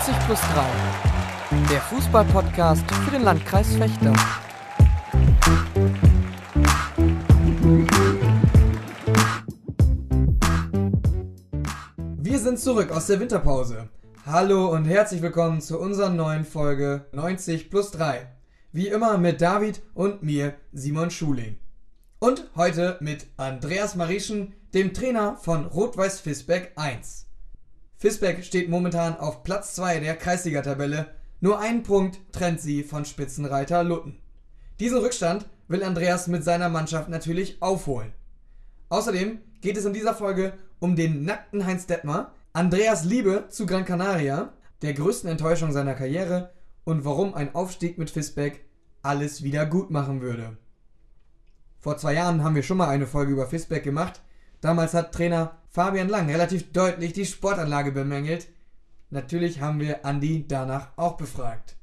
90 plus 3. Der Fußball-Podcast für den Landkreis Fechter. Wir sind zurück aus der Winterpause. Hallo und herzlich willkommen zu unserer neuen Folge 90 plus 3. Wie immer mit David und mir, Simon Schuling. Und heute mit Andreas Marieschen, dem Trainer von Rot-Weiß Fisbeck 1. Fisbeck steht momentan auf Platz 2 der Kreisliga-Tabelle. Nur ein Punkt trennt sie von Spitzenreiter Lutten. Diesen Rückstand will Andreas mit seiner Mannschaft natürlich aufholen. Außerdem geht es in dieser Folge um den nackten Heinz Detmer, Andreas Liebe zu Gran Canaria, der größten Enttäuschung seiner Karriere und warum ein Aufstieg mit Fisbeck alles wieder gut machen würde. Vor zwei Jahren haben wir schon mal eine Folge über Fisbeck gemacht. Damals hat Trainer Fabian Lang relativ deutlich die Sportanlage bemängelt. Natürlich haben wir Andi danach auch befragt.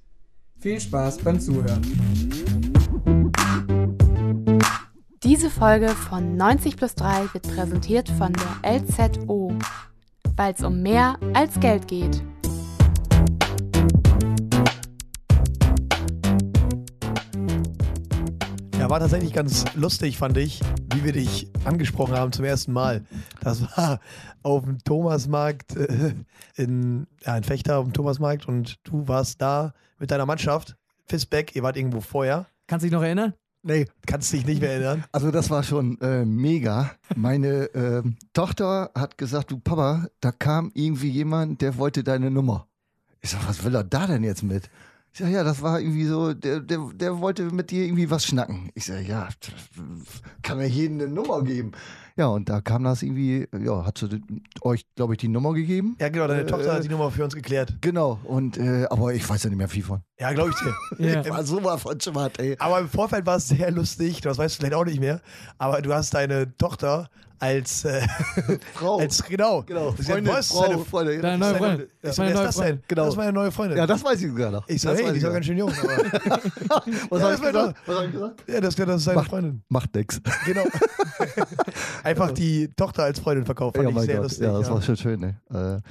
Viel Spaß beim Zuhören. Diese Folge von 90 plus 3 wird präsentiert von der LZO, weil es um mehr als Geld geht. Ja, war tatsächlich ganz lustig, fand ich, wie wir dich angesprochen haben zum ersten Mal. Das war auf dem Thomasmarkt äh, in, ja, in Fechter auf dem Thomasmarkt und du warst da mit deiner Mannschaft. Fisbeck, ihr wart irgendwo vorher. Kannst du dich noch erinnern? Nee, kannst dich nicht mehr erinnern. Also das war schon äh, mega. Meine äh, Tochter hat gesagt, du Papa, da kam irgendwie jemand, der wollte deine Nummer. Ich sag, was will er da denn jetzt mit? Ich sag, ja, das war irgendwie so, der, der, der wollte mit dir irgendwie was schnacken. Ich sag, ja, kann mir jedem eine Nummer geben. Ja, und da kam das irgendwie, ja, hat sie euch, glaube ich, die Nummer gegeben. Ja, genau, deine Äh, Tochter hat die Nummer für uns geklärt. Genau, und äh, aber ich weiß ja nicht mehr viel von. Ja, glaube ich dir. Ja. Ich war so mal von Schwart, ey. Aber im Vorfeld war es sehr lustig, das weißt du vielleicht auch nicht mehr, aber du hast deine Tochter als, äh, Frau. als genau, genau, Freundin, "Boah, ist Frau, deine- Freundin. Deine neue Freundin. Ich so, Meine wer neue ist das denn? Freundin. Genau. Das ist meine neue Freundin. Ja, das weiß ich sogar noch. ich so, Das hey, die ich ist ganz schön jung. Aber, Was Ja, hab ich das gesagt? Was hab ich gesagt? ja, das, das ist seine Macht- Freundin. Macht nix. Genau. Einfach die Tochter als Freundin verkauft. Fand Ja, ich sehr Gott. lustig. ja, das ja. war schon schön. Ne? Äh,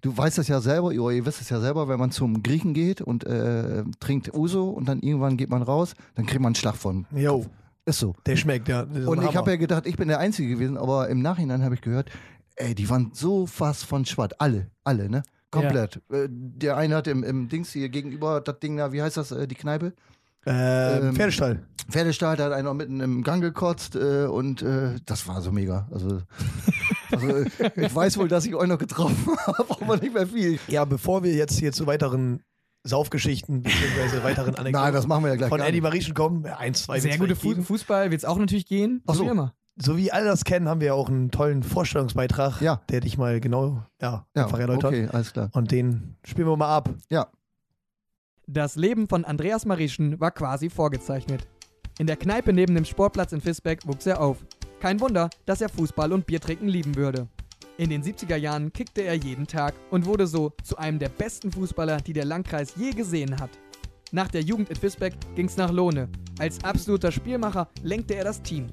du weißt es ja selber, ihr wisst es ja selber, wenn man zum Griechen geht und äh, trinkt Uso und dann irgendwann geht man raus, dann kriegt man einen Schlag von. Jo, Ist so. der schmeckt, ja. Und ich habe ja gedacht, ich bin der Einzige gewesen, aber im Nachhinein habe ich gehört, ey, die waren so fast von Schwatt. Alle, alle, ne? Komplett. Äh, der eine hat im, im Dings hier gegenüber, das Ding da, wie heißt das, äh, die Kneipe? ähm, ähm, Pferdestall. Pferdestall, da hat einer mitten im Gang gekotzt äh, und äh, das war so mega. Also, also äh, ich weiß wohl, dass ich euch noch getroffen habe, aber nicht mehr viel. Ja, bevor wir jetzt hier zu weiteren Saufgeschichten bzw. weiteren Anekdoten Nein, das machen wir ja gleich von Eddie nicht. Marieschen kommen, eins, zwei, Sehr gute Fu. Fußball wird es auch natürlich gehen. Ach so. Wie immer. So wie alle das kennen, haben wir auch einen tollen Vorstellungsbeitrag, Ja. der dich mal genau ja, Ja, einfach erläutert. okay, alles klar. Und den spielen wir mal ab. Ja, Das Leben von Andreas Marieschen war quasi vorgezeichnet. In der Kneipe neben dem Sportplatz in Fisbeck wuchs er auf. Kein Wunder, dass er Fußball und Biertrinken lieben würde. In den 70er Jahren kickte er jeden Tag und wurde so zu einem der besten Fußballer, die der Landkreis je gesehen hat. Nach der Jugend in Fisbeck ging's nach Lohne. Als absoluter Spielmacher lenkte er das Team.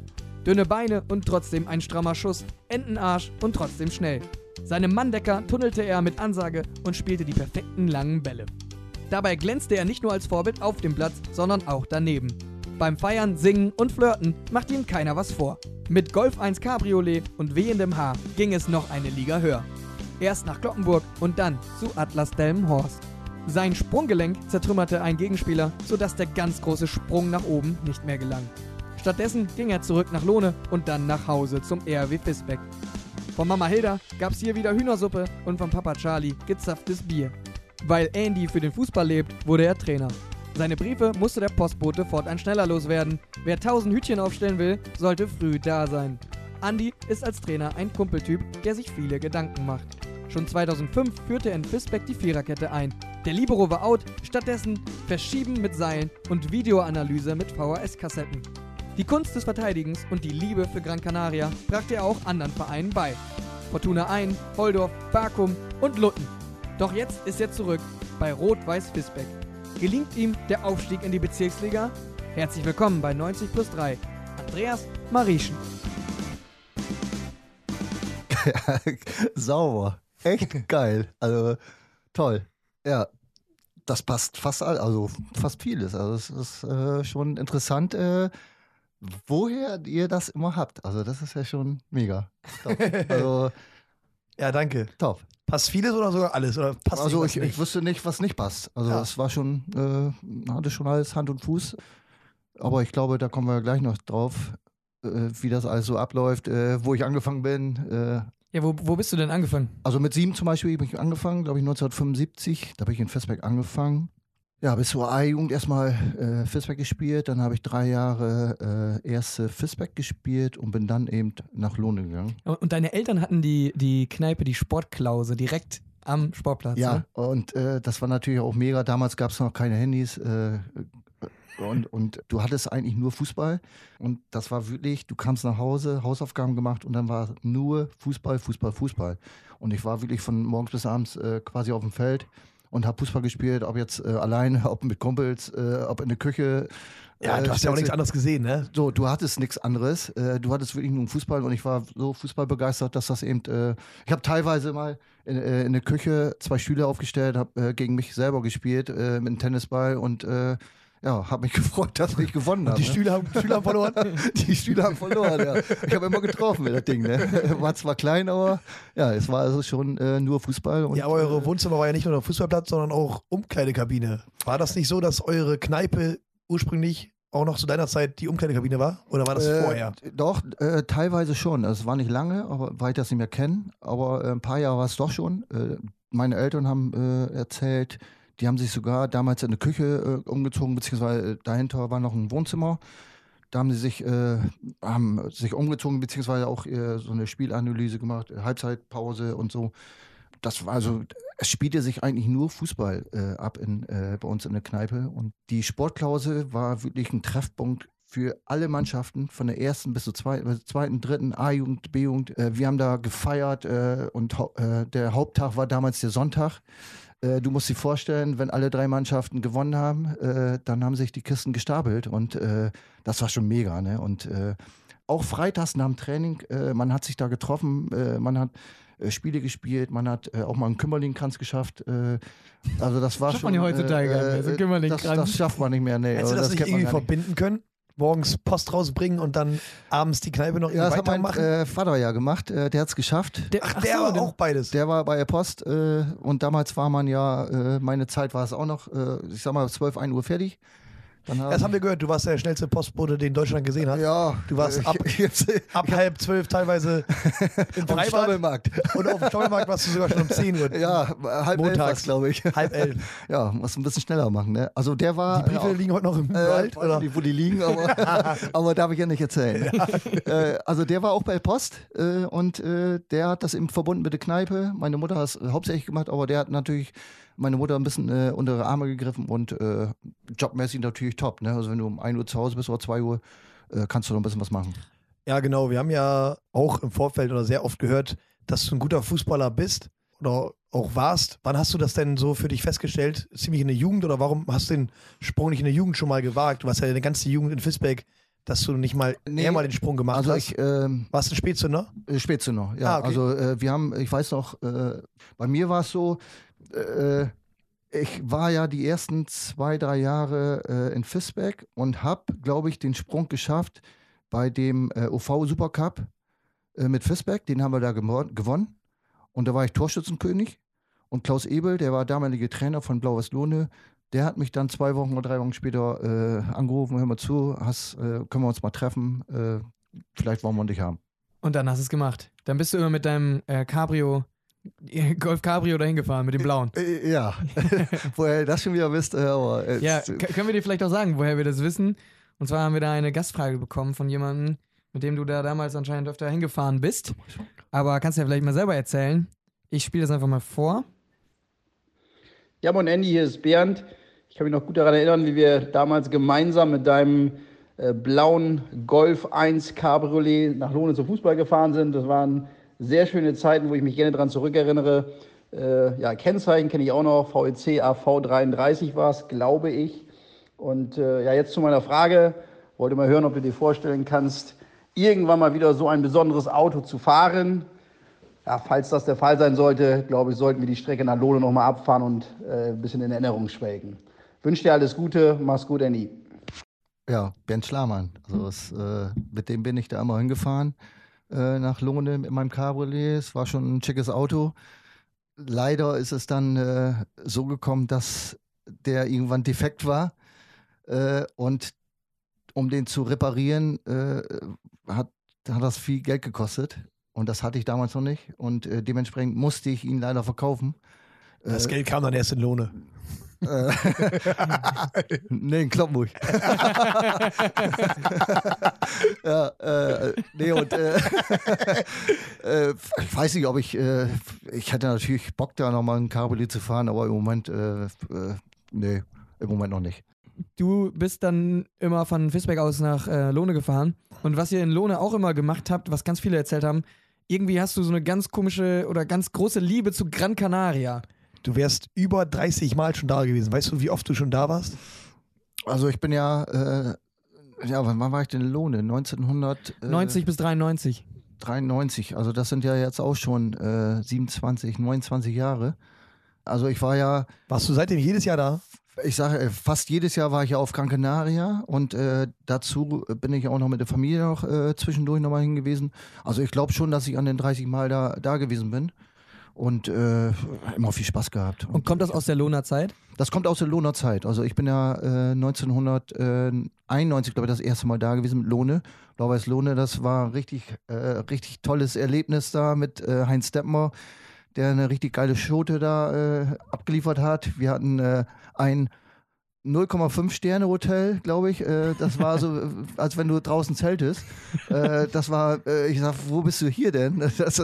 Dünne Beine und trotzdem ein strammer Schuss, Entenarsch und trotzdem schnell. Seinem Manndecker tunnelte er mit Ansage und spielte die perfekten langen Bälle. Dabei glänzte er nicht nur als Vorbild auf dem Platz, sondern auch daneben. Beim Feiern, Singen und Flirten macht ihm keiner was vor. Mit Golf 1 Cabriolet und wehendem Haar ging es noch eine Liga höher. Erst nach Glockenburg und dann zu Atlas Delmenhorst. Sein Sprunggelenk zertrümmerte ein Gegenspieler, sodass der ganz große Sprung nach oben nicht mehr gelang. Stattdessen ging er zurück nach Lohne und dann nach Hause zum RW Fisbeck. Von Mama Hilda gab's hier wieder Hühnersuppe und von Papa Charlie gezapftes Bier. Weil Andy für den Fußball lebt, wurde er Trainer. Seine Briefe musste der Postbote fortan schneller loswerden. Wer 1000 Hütchen aufstellen will, sollte früh da sein. Andy ist als Trainer ein Kumpeltyp, der sich viele Gedanken macht. Schon 2005 führte er in Fisbeck die Viererkette ein. Der Libero war out, stattdessen Verschieben mit Seilen und Videoanalyse mit VHS-Kassetten. Die Kunst des Verteidigens und die Liebe für Gran Canaria brachte er auch anderen Vereinen bei. Fortuna Ein, Holdorf, Bakum und Lutten. Doch jetzt ist er zurück bei Rot-Weiß Fisbeck. Gelingt ihm der Aufstieg in die Bezirksliga? Herzlich willkommen bei 90 plus 3. Andreas Marieschen. Sauber. Echt geil. Also toll. Ja, das passt fast all, also fast vieles. Also es ist äh, schon interessant, äh, woher ihr das immer habt. Also das ist ja schon mega. Top. Also Ja, danke. top. Passt vieles oder sogar alles? Oder passt Also ich, nicht? ich wusste nicht, was nicht passt. Also Ja. es war schon, äh, hatte schon alles Hand und Fuß. Aber ich glaube, da kommen wir gleich noch drauf, äh, wie das alles so abläuft, äh, wo ich angefangen bin. Äh, Ja, wo, wo bist du denn angefangen? also mit sieben zum Beispiel bin ich angefangen, glaube ich 1975. Da bin ich in Festberg angefangen. Ja, bis zur A-Jugend erstmal äh, Fisbeck gespielt. Dann habe ich drei Jahre äh, erste Fisbeck gespielt und bin dann eben nach Lohne gegangen. Und deine Eltern hatten die, die Kneipe, die Sportklause, direkt am Sportplatz. Ja, Ne? und äh, das war natürlich auch mega. Damals gab es noch keine Handys. Äh, und, und du hattest eigentlich nur Fußball. Und das war wirklich, du kamst nach Hause, Hausaufgaben gemacht und dann war nur Fußball, Fußball, Fußball. Und ich war wirklich von morgens bis abends äh, quasi auf dem Feld und habe Fußball gespielt, ob jetzt äh, alleine, ob mit Kumpels, äh, ob in der Küche. Ja, äh, du hast ja auch nichts anderes gesehen, ne? so, du hattest nichts anderes. Äh, du hattest wirklich nur Fußball und ich war so fußballbegeistert, dass das eben. Äh, ich habe teilweise mal in, äh, in der Küche zwei Stühle aufgestellt, habe äh, gegen mich selber gespielt äh, mit einem Tennisball und äh, ja, habe mich gefreut, dass ich gewonnen habe. Die Stühle haben, Stühle haben verloren. Die Stühle haben verloren, ja. Ich habe immer getroffen mit das Ding, ne? War zwar klein, aber ja, es war also schon äh, nur Fußball. Und, Ja, aber eure Wohnzimmer war ja nicht nur der Fußballplatz, sondern auch Umkleidekabine. War das nicht so, dass eure Kneipe ursprünglich auch noch zu deiner Zeit die Umkleidekabine war? Oder war das Äh, vorher? Doch, äh, teilweise schon. Es war nicht lange, aber weil ich das nicht mehr kenne. Aber äh, ein paar Jahre war es doch schon. Äh, meine Eltern haben äh, erzählt, die haben sich sogar damals in eine Küche äh, umgezogen, beziehungsweise äh, dahinter war noch ein Wohnzimmer. Da haben sie sich, äh, haben sich umgezogen, beziehungsweise auch äh, so eine Spielanalyse gemacht, äh, Halbzeitpause und so. Das war also, es spielte sich eigentlich nur Fußball äh, ab in, bei uns in der Kneipe. Und die Sportklause war wirklich ein Treffpunkt für alle Mannschaften, von der ersten bis zur zweiten, zweiten dritten, A-Jugend, B-Jugend. Wir haben da gefeiert und der Haupttag war damals der Sonntag. Äh, du musst dir vorstellen, wenn alle drei Mannschaften gewonnen haben, äh, dann haben sich die Kisten gestapelt und äh, das war schon mega. Ne? Und äh, auch freitags nach dem Training, äh, man hat sich da getroffen, äh, man hat äh, Spiele gespielt, man hat äh, auch mal einen Kümmerlingkranz geschafft. Äh, also das war Schafft schon. man ja heutzutage gar nicht mehr, so einen das, das schafft man nicht mehr, nee. Hättest du Also das, nicht kennt man irgendwie nicht. verbinden können? Morgens Post rausbringen und dann abends die Kneipe noch Ja, das hat mein äh, Vater ja gemacht. Äh, der hat es geschafft. Der, Ach, der so, war auch beides. Der war bei der Post äh, und damals war man ja, äh, meine Zeit war es auch noch, äh, ich sag mal, 12, 1 Uhr fertig. Ja, das haben wir gehört. Du warst der schnellste Postbote, den Deutschland gesehen hat. ja, Du warst äh, ab- ich, Ab halb zwölf teilweise im Freibad. Und auf dem Stolpermarkt warst du sogar schon um 10 Uhr. Ja, halb elf Montags. glaube ich. Halb elf. Ja, muss ein bisschen schneller machen, ne? Also der war. Die Briefe ja, liegen heute noch im Äh, Wald, oder? nicht, wo die liegen, aber, aber darf ich ja nicht erzählen. Äh, also der war auch bei Post äh, und äh, der hat das eben verbunden mit der Kneipe. Meine Mutter hat es äh, hauptsächlich gemacht, aber der hat natürlich meine Mutter ein bisschen äh, unter ihre Arme gegriffen und äh, jobmäßig natürlich top. Ne? Also wenn du um 1 Uhr zu Hause bist oder 2 Uhr, äh, kannst du noch ein bisschen was machen. Ja, genau. Wir haben ja auch im Vorfeld oder sehr oft gehört, dass du ein guter Fußballer bist oder auch warst. Wann hast du das denn so für dich festgestellt? Ziemlich in der Jugend oder warum hast du den Sprung nicht in der Jugend schon mal gewagt? Du warst ja eine ganze Jugend in Fisbeck, dass du nicht mal Nee, eher mal den Sprung gemacht Also hast. ich ähm, Warst du ein Spätzünder? Äh, Spätzünder, ja. Ah, okay. Also äh, wir haben, ich weiß noch, äh, bei mir war es so, äh, ich war ja die ersten zwei, drei Jahre äh, in Fisbeck und habe, glaube ich, den Sprung geschafft bei dem äh, OV Supercup äh, mit Fisbeck. Den haben wir da gewonnen. Und da war ich Torschützenkönig. Und Klaus Ebel, der war damalige Trainer von Blau-West-Lohne, der hat mich dann zwei Wochen oder drei Wochen später äh, angerufen, hör mal zu, hast, äh, können wir uns mal treffen, äh, vielleicht wollen wir dich haben. Und dann hast du es gemacht. Dann bist du immer mit deinem Cabrio, Golf Cabrio dahin gefahren, mit dem blauen. Äh, Ja, woher ihr das schon wieder wisst, äh, aber äh, Ja, können wir dir vielleicht auch sagen, woher wir das wissen? Und zwar haben wir da eine Gastfrage bekommen von jemandem, mit dem du da damals anscheinend öfter hingefahren bist. Aber kannst du ja vielleicht mal selber erzählen. Ich spiele das einfach mal vor. Ja, moin Andy, hier ist Bernd. Ich kann mich noch gut daran erinnern, wie wir damals gemeinsam mit deinem äh, blauen Golf 1 Cabriolet nach Lohne zum Fußball gefahren sind. Das waren sehr schöne Zeiten, wo ich mich gerne daran zurückerinnere. Äh, ja, Kennzeichen kenne ich auch noch. VEC AV33 war es, glaube ich. Und äh, ja, jetzt zu meiner Frage. Wollte mal hören, ob du dir vorstellen kannst, irgendwann mal wieder so ein besonderes Auto zu fahren. ja, falls das der Fall sein sollte, glaube ich, sollten wir die Strecke nach Lohne nochmal abfahren und äh, ein bisschen in Erinnerung schwelgen. Wünsche dir alles Gute, mach's gut, Andy. Ja, Bernd Schlamann. Also es, äh, mit dem bin ich da immer hingefahren äh, nach Lohne mit meinem Cabriolet. Es war schon ein schickes Auto. Leider ist es dann äh, so gekommen, dass der irgendwann defekt war. Äh, und um den zu reparieren, äh, hat, hat das viel Geld gekostet. Und das hatte ich damals noch nicht. Und äh, dementsprechend musste ich ihn leider verkaufen. Das Geld kam dann erst in Lohne. Äh, nee, in Kloppenburg. ja, äh, nee, und äh, äh, ich weiß nicht, ob ich, äh, ich hätte natürlich Bock, da nochmal ein Cabriolet zu fahren, aber im Moment, äh, äh, nee, im Moment noch nicht. Du bist dann immer von Fisbeck aus nach äh, Lohne gefahren. Und was ihr in Lohne auch immer gemacht habt, was ganz viele erzählt haben, irgendwie hast du so eine ganz komische oder ganz große Liebe zu Gran Canaria. Du wärst über 30 Mal schon da gewesen. Weißt du, wie oft du schon da warst? Also ich bin ja, äh, ja, wann war ich denn in Lohne? 1993. 90 bis 93. Also das sind ja jetzt auch schon äh, 27, 29 Jahre. Also ich war ja Warst du seitdem jedes Jahr da? Ich sage, äh, fast jedes Jahr war ich ja auf Gran Canaria und äh, dazu bin ich auch noch mit der Familie noch äh, zwischendurch nochmal hingewiesen. Also ich glaube schon, dass ich an den 30 Mal da, da gewesen bin und äh, immer viel Spaß gehabt. Und kommt das aus der Lohner Zeit? Das kommt aus der Lohner Zeit. Also ich bin ja äh, 1991, glaube ich, das erste Mal da gewesen mit Lohne. Blau-Weiß Lohne, das war ein richtig, äh, richtig tolles Erlebnis da mit äh, Heinz Steppmer, der eine richtig geile Schote da äh, abgeliefert hat. Wir hatten äh, ein 0,5 Sterne Hotel, glaube ich. Äh, das war so, als wenn du draußen zeltest. Äh, das war, äh, ich sag, wo bist du hier denn? Das,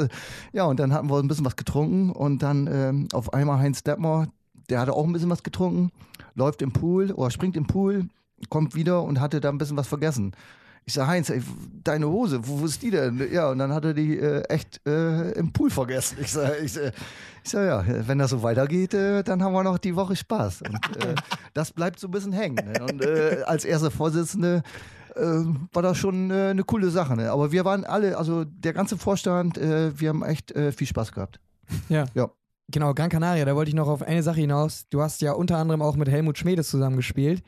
ja, und dann hatten wir ein bisschen was getrunken und dann ähm, auf einmal Heinz Deppmer, der hatte auch ein bisschen was getrunken, läuft im Pool oder springt im Pool, kommt wieder und hatte da ein bisschen was vergessen. Ich sag, Heinz, ey, deine Hose, wo, wo ist die denn? Ja, und dann hat er die äh, echt äh, im Pool vergessen. Ich sag, ich, ich sag, ja, wenn das so weitergeht, äh, dann haben wir noch die Woche Spaß. Und äh, das bleibt so ein bisschen hängen. Ne? Und äh, als erster Vorsitzende war das schon eine coole Sache. Ne? Aber wir waren alle, also der ganze Vorstand, wir haben echt viel Spaß gehabt. Ja. Ja. Genau, Gran Canaria, da wollte ich noch auf eine Sache hinaus. Du hast ja unter anderem auch mit Helmut Schmedes zusammengespielt.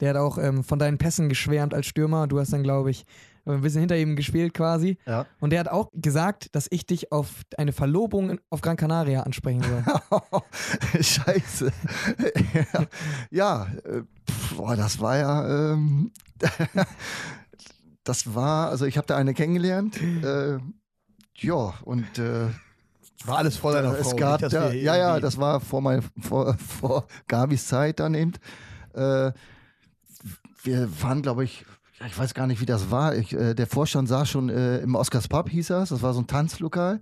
Der hat auch ähm, von deinen Pässen geschwärmt als Stürmer. Du hast dann, glaube ich, ein bisschen hinter ihm gespielt quasi. Ja. Und der hat auch gesagt, dass ich dich auf eine Verlobung in- auf Gran Canaria ansprechen soll. Scheiße. ja, ja äh, pf, boah, das war ja. Ähm, das war, also ich habe da eine kennengelernt. Äh, ja, und äh, War alles vor deiner es Frau. gab nicht, da, ja, ja, das war vor, mein, vor, vor Gabis Zeit dann eben. Äh, wir waren, glaube ich, ich weiß gar nicht, wie das war. Ich, äh, der Vorstand saß schon äh, im Oscars Pub, hieß das. Das war so ein Tanzlokal.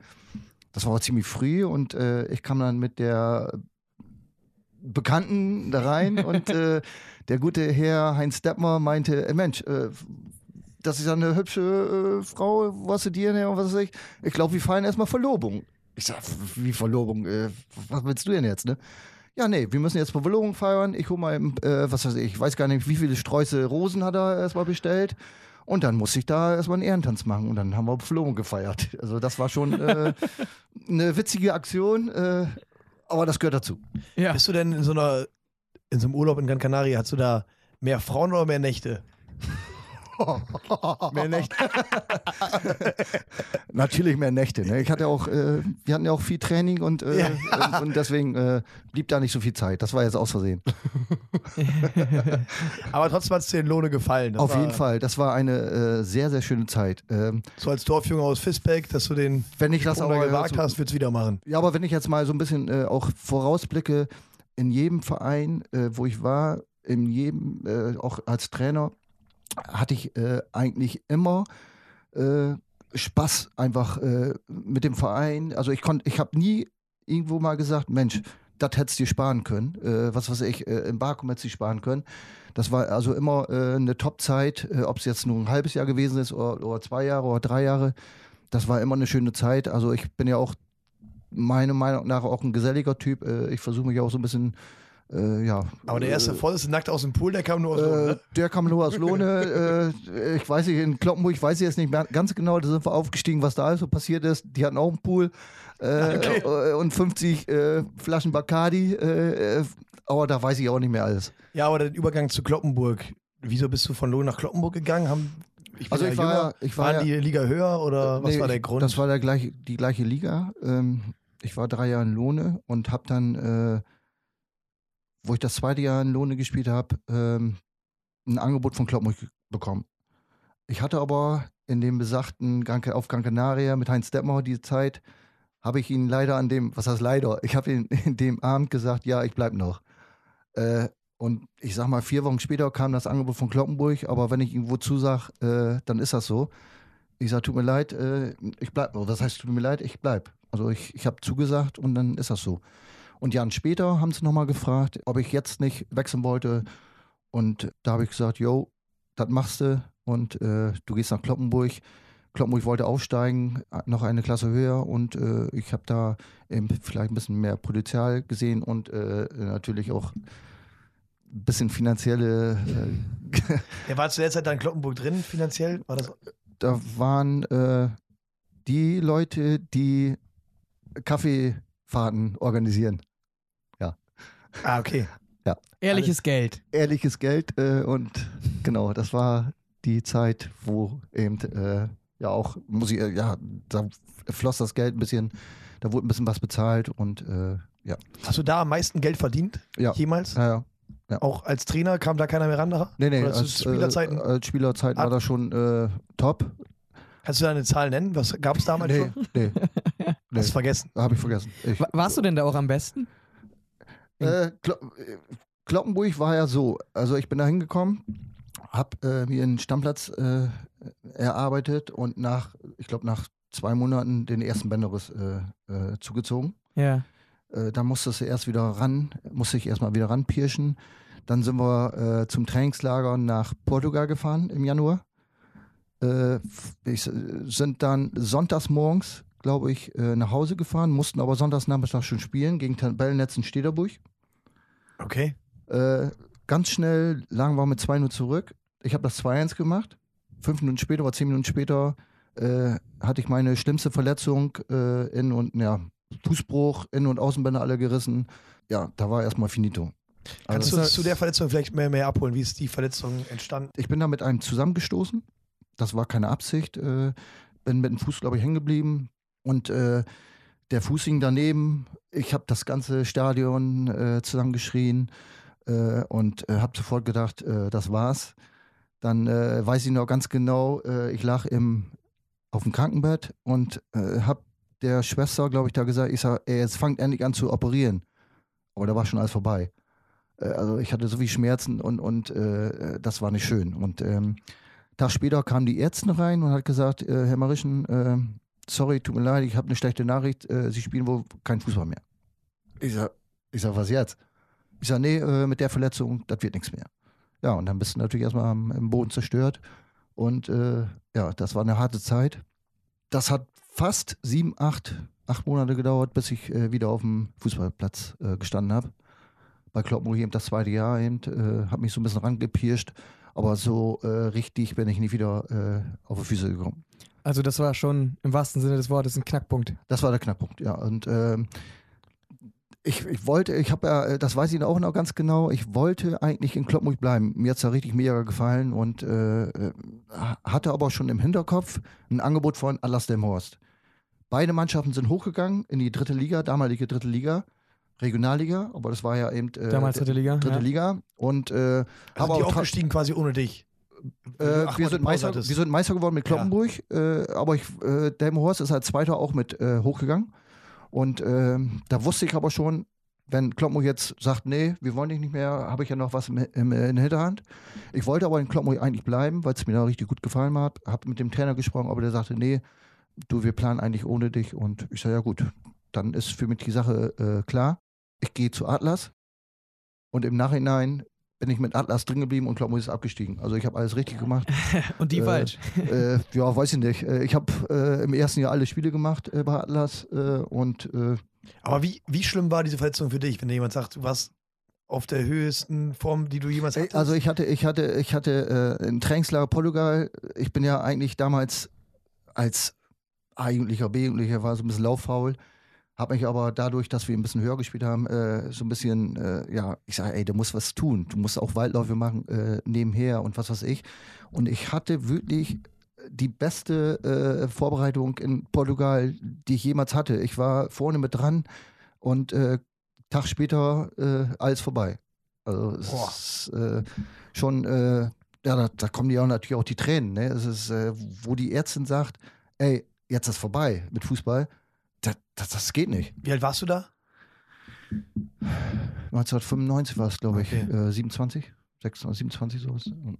Das war aber ziemlich früh und äh, ich kam dann mit der Bekannten da rein und äh, der gute Herr Heinz Deppmer meinte, äh, Mensch, äh, das ist ja eine hübsche Frau, was du dir her und was weiß ich. Ich glaube, wir feiern erstmal Verlobung. Ich sag, wie Verlobung? Was willst du denn jetzt, ne? Ja, nee, wir müssen jetzt Verlobung feiern. Ich hol mal, äh, was weiß ich, ich weiß gar nicht, wie viele Sträuße Rosen hat er erstmal bestellt. Und dann musste ich da erstmal einen Ehrentanz machen und dann haben wir Verlobung gefeiert. Also das war schon äh, eine witzige Aktion, äh, aber das gehört dazu. ja. Bist du denn in so einer, in so einem Urlaub in Gran Canaria, hast du da mehr Frauen oder mehr Nächte? Mehr Nächte. Natürlich mehr Nächte. Ne? Ich hatte auch, äh, wir hatten ja auch viel Training und, äh, Ja. und, und deswegen äh, blieb da nicht so viel Zeit. Das war jetzt aus Versehen. Aber trotzdem hat es dir in Lohne gefallen. Das Auf war jeden Fall. Das war eine äh, sehr, sehr schöne Zeit. Ähm, So als Dorfjunge aus Fisbeck, dass du den wenn ich das da äh, gewagt so, hast, würdest du wieder machen. Ja, aber wenn ich jetzt mal so ein bisschen äh, auch vorausblicke, in jedem Verein, wo ich war, in jedem, auch als Trainer, hatte ich äh, eigentlich immer äh, Spaß einfach äh, mit dem Verein. Also ich konnte, ich habe nie irgendwo mal gesagt, Mensch, das hättest du dir sparen können. Äh, was weiß ich, äh, im Barkum hättest du sparen können. Das war also immer äh, eine Top-Zeit, ob es jetzt nur ein halbes Jahr gewesen ist oder, oder zwei Jahre oder drei Jahre. Das war immer eine schöne Zeit. Also ich bin ja auch meiner Meinung nach auch ein geselliger Typ. Ich versuche mich auch so ein bisschen äh, ja. Aber der erste äh, vollste nackt aus dem Pool, der kam nur aus Lohne, äh, der kam nur aus Lohne. äh, ich weiß nicht, in Kloppenburg, ich weiß jetzt nicht mehr ganz genau, da sind wir aufgestiegen, was da alles so passiert ist. Die hatten auch einen Pool äh, Okay. äh, und 50 äh, Flaschen Bacardi. Äh, äh, aber da weiß ich auch nicht mehr alles. Ja, aber der Übergang zu Kloppenburg. Wieso bist du von Lohne nach Kloppenburg gegangen? Haben, ich Also ich war jünger. ich war Waren ja- die Liga höher oder was Nee, war der Grund? Das war der gleiche, die gleiche Liga. Ähm, ich war drei Jahre in Lohne und habe dann, äh, wo ich das zweite Jahr in Lohne gespielt habe, ähm, ein Angebot von Kloppenburg bekommen. Ich hatte aber in dem besagten Gran, auf Gran Canaria mit Heinz Detmauer die Zeit, habe ich ihn leider an dem, was heißt leider, ich habe ihn in dem Abend gesagt, ja, ich bleib noch. Äh, und ich sag mal, vier Wochen später kam das Angebot von Kloppenburg, aber wenn ich irgendwo zusag, äh, dann ist das so. Ich sage, tut mir leid, äh, ich bleib. Das heißt, tut mir leid, ich bleib. Also ich, ich habe zugesagt und dann ist das so. Und Jahren später haben sie nochmal gefragt, ob ich jetzt nicht wechseln wollte. Und da habe ich gesagt, yo, das machst du und äh, du gehst nach Kloppenburg. Kloppenburg wollte aufsteigen, noch eine Klasse höher und äh, ich habe da eben vielleicht ein bisschen mehr Potenzial gesehen und äh, natürlich auch ein bisschen finanzielle äh, der war zu der Zeit dann in Kloppenburg drin, finanziell? War das? da waren äh, die Leute, die Kaffeefahrten organisieren. Ah, okay. Ehrliches Geld. Ehrliches Geld äh, und genau, das war die Zeit, wo eben äh, ja auch, muss ich, äh, ja, da floss das Geld ein bisschen, da wurde ein bisschen was bezahlt und äh, ja. Hast du da am meisten Geld verdient? Ja. Jemals? Ja, ja. Auch als Trainer kam da keiner mehr ran? Nee, nee, zu als, Spielerzeiten? Äh, als Spielerzeiten war das schon äh, top. Kannst du da eine Zahl nennen? Was gab es damals Nee, schon? nee, nee, Hast du vergessen. habe ich vergessen. Ich, Wa- Warst du denn da auch am besten? Äh, Klo Kloppenburg war ja so. Also ich bin da hingekommen, habe äh, mir einen Stammplatz äh, erarbeitet und nach, ich glaube, nach zwei Monaten den ersten Bänderriss äh, äh, zugezogen. Ja. Äh, da musstest du erst wieder ran, musste ich erstmal wieder ranpirschen. Dann sind wir äh, zum Trainingslager nach Portugal gefahren im Januar. Äh, ich, sind dann sonntags morgens, glaube ich, äh, nach Hause gefahren, mussten aber sonntags Nachmittag schon spielen gegen Tabellennetz in Stederburg. Okay. Äh, ganz schnell lagen wir mit 2-0 zurück. Ich habe das 2-1 gemacht. Fünf Minuten später oder zehn Minuten später äh, hatte ich meine schlimmste Verletzung äh, in und ja, Fußbruch, Innen- und Außenbänder alle gerissen. Ja, da war erstmal finito. Kannst Also, du zu der Verletzung vielleicht mehr, mehr abholen? Wie ist die Verletzung entstanden? ich bin da mit einem zusammengestoßen. Das war keine Absicht. Äh, bin mit dem Fuß, glaube ich, hängen geblieben. Und äh, der Fuß hing daneben. Ich habe das ganze Stadion äh, zusammengeschrien äh, und äh, habe sofort gedacht, äh, das war's. Dann weiß ich noch ganz genau, ich lag im, auf dem Krankenbett und habe der Schwester, glaube ich, da gesagt, ich sag, ey, jetzt fangt endlich an zu operieren. Aber da war schon alles vorbei. Also ich hatte so viel Schmerzen und, und äh, das war nicht schön. Und ähm, Tag später kam die Ärztin rein und hat gesagt, äh, Herr Marischen, äh, sorry, tut mir leid, ich habe eine schlechte Nachricht, äh, Sie spielen wohl keinen Fußball mehr. Ich sag, ich sag, was jetzt? Ich sag, nee, äh, mit der Verletzung, das wird nichts mehr. Ja, und dann bist du natürlich erstmal am, im Boden zerstört. Und äh, ja, das war eine harte Zeit. Das hat fast sieben, acht, acht Monate gedauert, bis ich äh, wieder auf dem Fußballplatz gestanden habe. Bei Kloppenburg eben das zweite Jahr eben, habe mich so ein bisschen rangepirscht. Aber so äh, richtig bin ich nie wieder äh, auf die Füße gekommen. Also das war schon im wahrsten Sinne des Wortes ein Knackpunkt. Das war der Knackpunkt, ja. Und ähm, ich, ich wollte, ich habe ja, äh, das weiß ich auch noch ganz genau, ich wollte eigentlich in Kloppenburg bleiben. Mir hat es ja richtig mega gefallen und äh, äh, hatte aber schon im Hinterkopf ein Angebot von Atlas dem Horst. Beide Mannschaften sind hochgegangen in die dritte Liga, damalige dritte Liga, Regionalliga, aber das war ja eben äh, Damals dritte Liga. dritte ja. Liga. Und äh, Also aber die auch aufgestiegen quasi ohne dich. äh, Ach, wir, sind Meister, hattest. wir sind Meister geworden mit Kloppenburg, äh, aber ich, äh, Delmenhorst ist als Zweiter auch mit äh, hochgegangen. Und ähm, da wusste ich aber schon, wenn Kloppenburg jetzt sagt, nee, wir wollen dich nicht mehr, habe ich ja noch was im, im, in der Hinterhand. Ich wollte aber in Kloppenburg eigentlich bleiben, weil es mir da richtig gut gefallen hat. Habe mit dem Trainer gesprochen, aber der sagte, nee, du, wir planen eigentlich ohne dich. Und ich sage, ja gut, dann ist für mich die Sache äh, klar. Ich gehe zu Atlas und im Nachhinein bin ich mit Atlas drin geblieben und Kloppenburg ist abgestiegen. Also ich habe alles richtig gemacht. Und die Äh, falsch. äh, ja, weiß ich nicht. Äh, Ich habe äh, im ersten Jahr alle Spiele gemacht äh, bei Atlas äh, und äh, Aber wie, wie schlimm war diese Verletzung für dich, wenn dir jemand sagt, du warst auf der höchsten Form, die du jemals hattest? Also ich hatte, ich hatte, ich hatte äh, ein Trainingslager Portugal. Ich bin ja eigentlich damals als A-Jugendlicher, B-Jugendlicher war so ein bisschen lauffaul. Habe mich aber dadurch, dass wir ein bisschen höher gespielt haben, äh, so ein bisschen, äh, ja, ich sage, ey, du musst was tun. Du musst auch Waldläufe machen äh, nebenher und was weiß ich. Und ich hatte wirklich die beste äh, Vorbereitung in Portugal, die ich jemals hatte. Ich war vorne mit dran und äh, Tag später äh, alles vorbei. Also es Boah. ist schon, ja, da, da kommen auch natürlich auch die Tränen. Ne? Es ist, wo die Ärztin sagt, ey, jetzt ist vorbei mit Fußball. Das, das, das geht nicht. Wie alt warst du da? 1995 war es, glaube ich, Okay. äh, 27, 26, 27 sowas. Und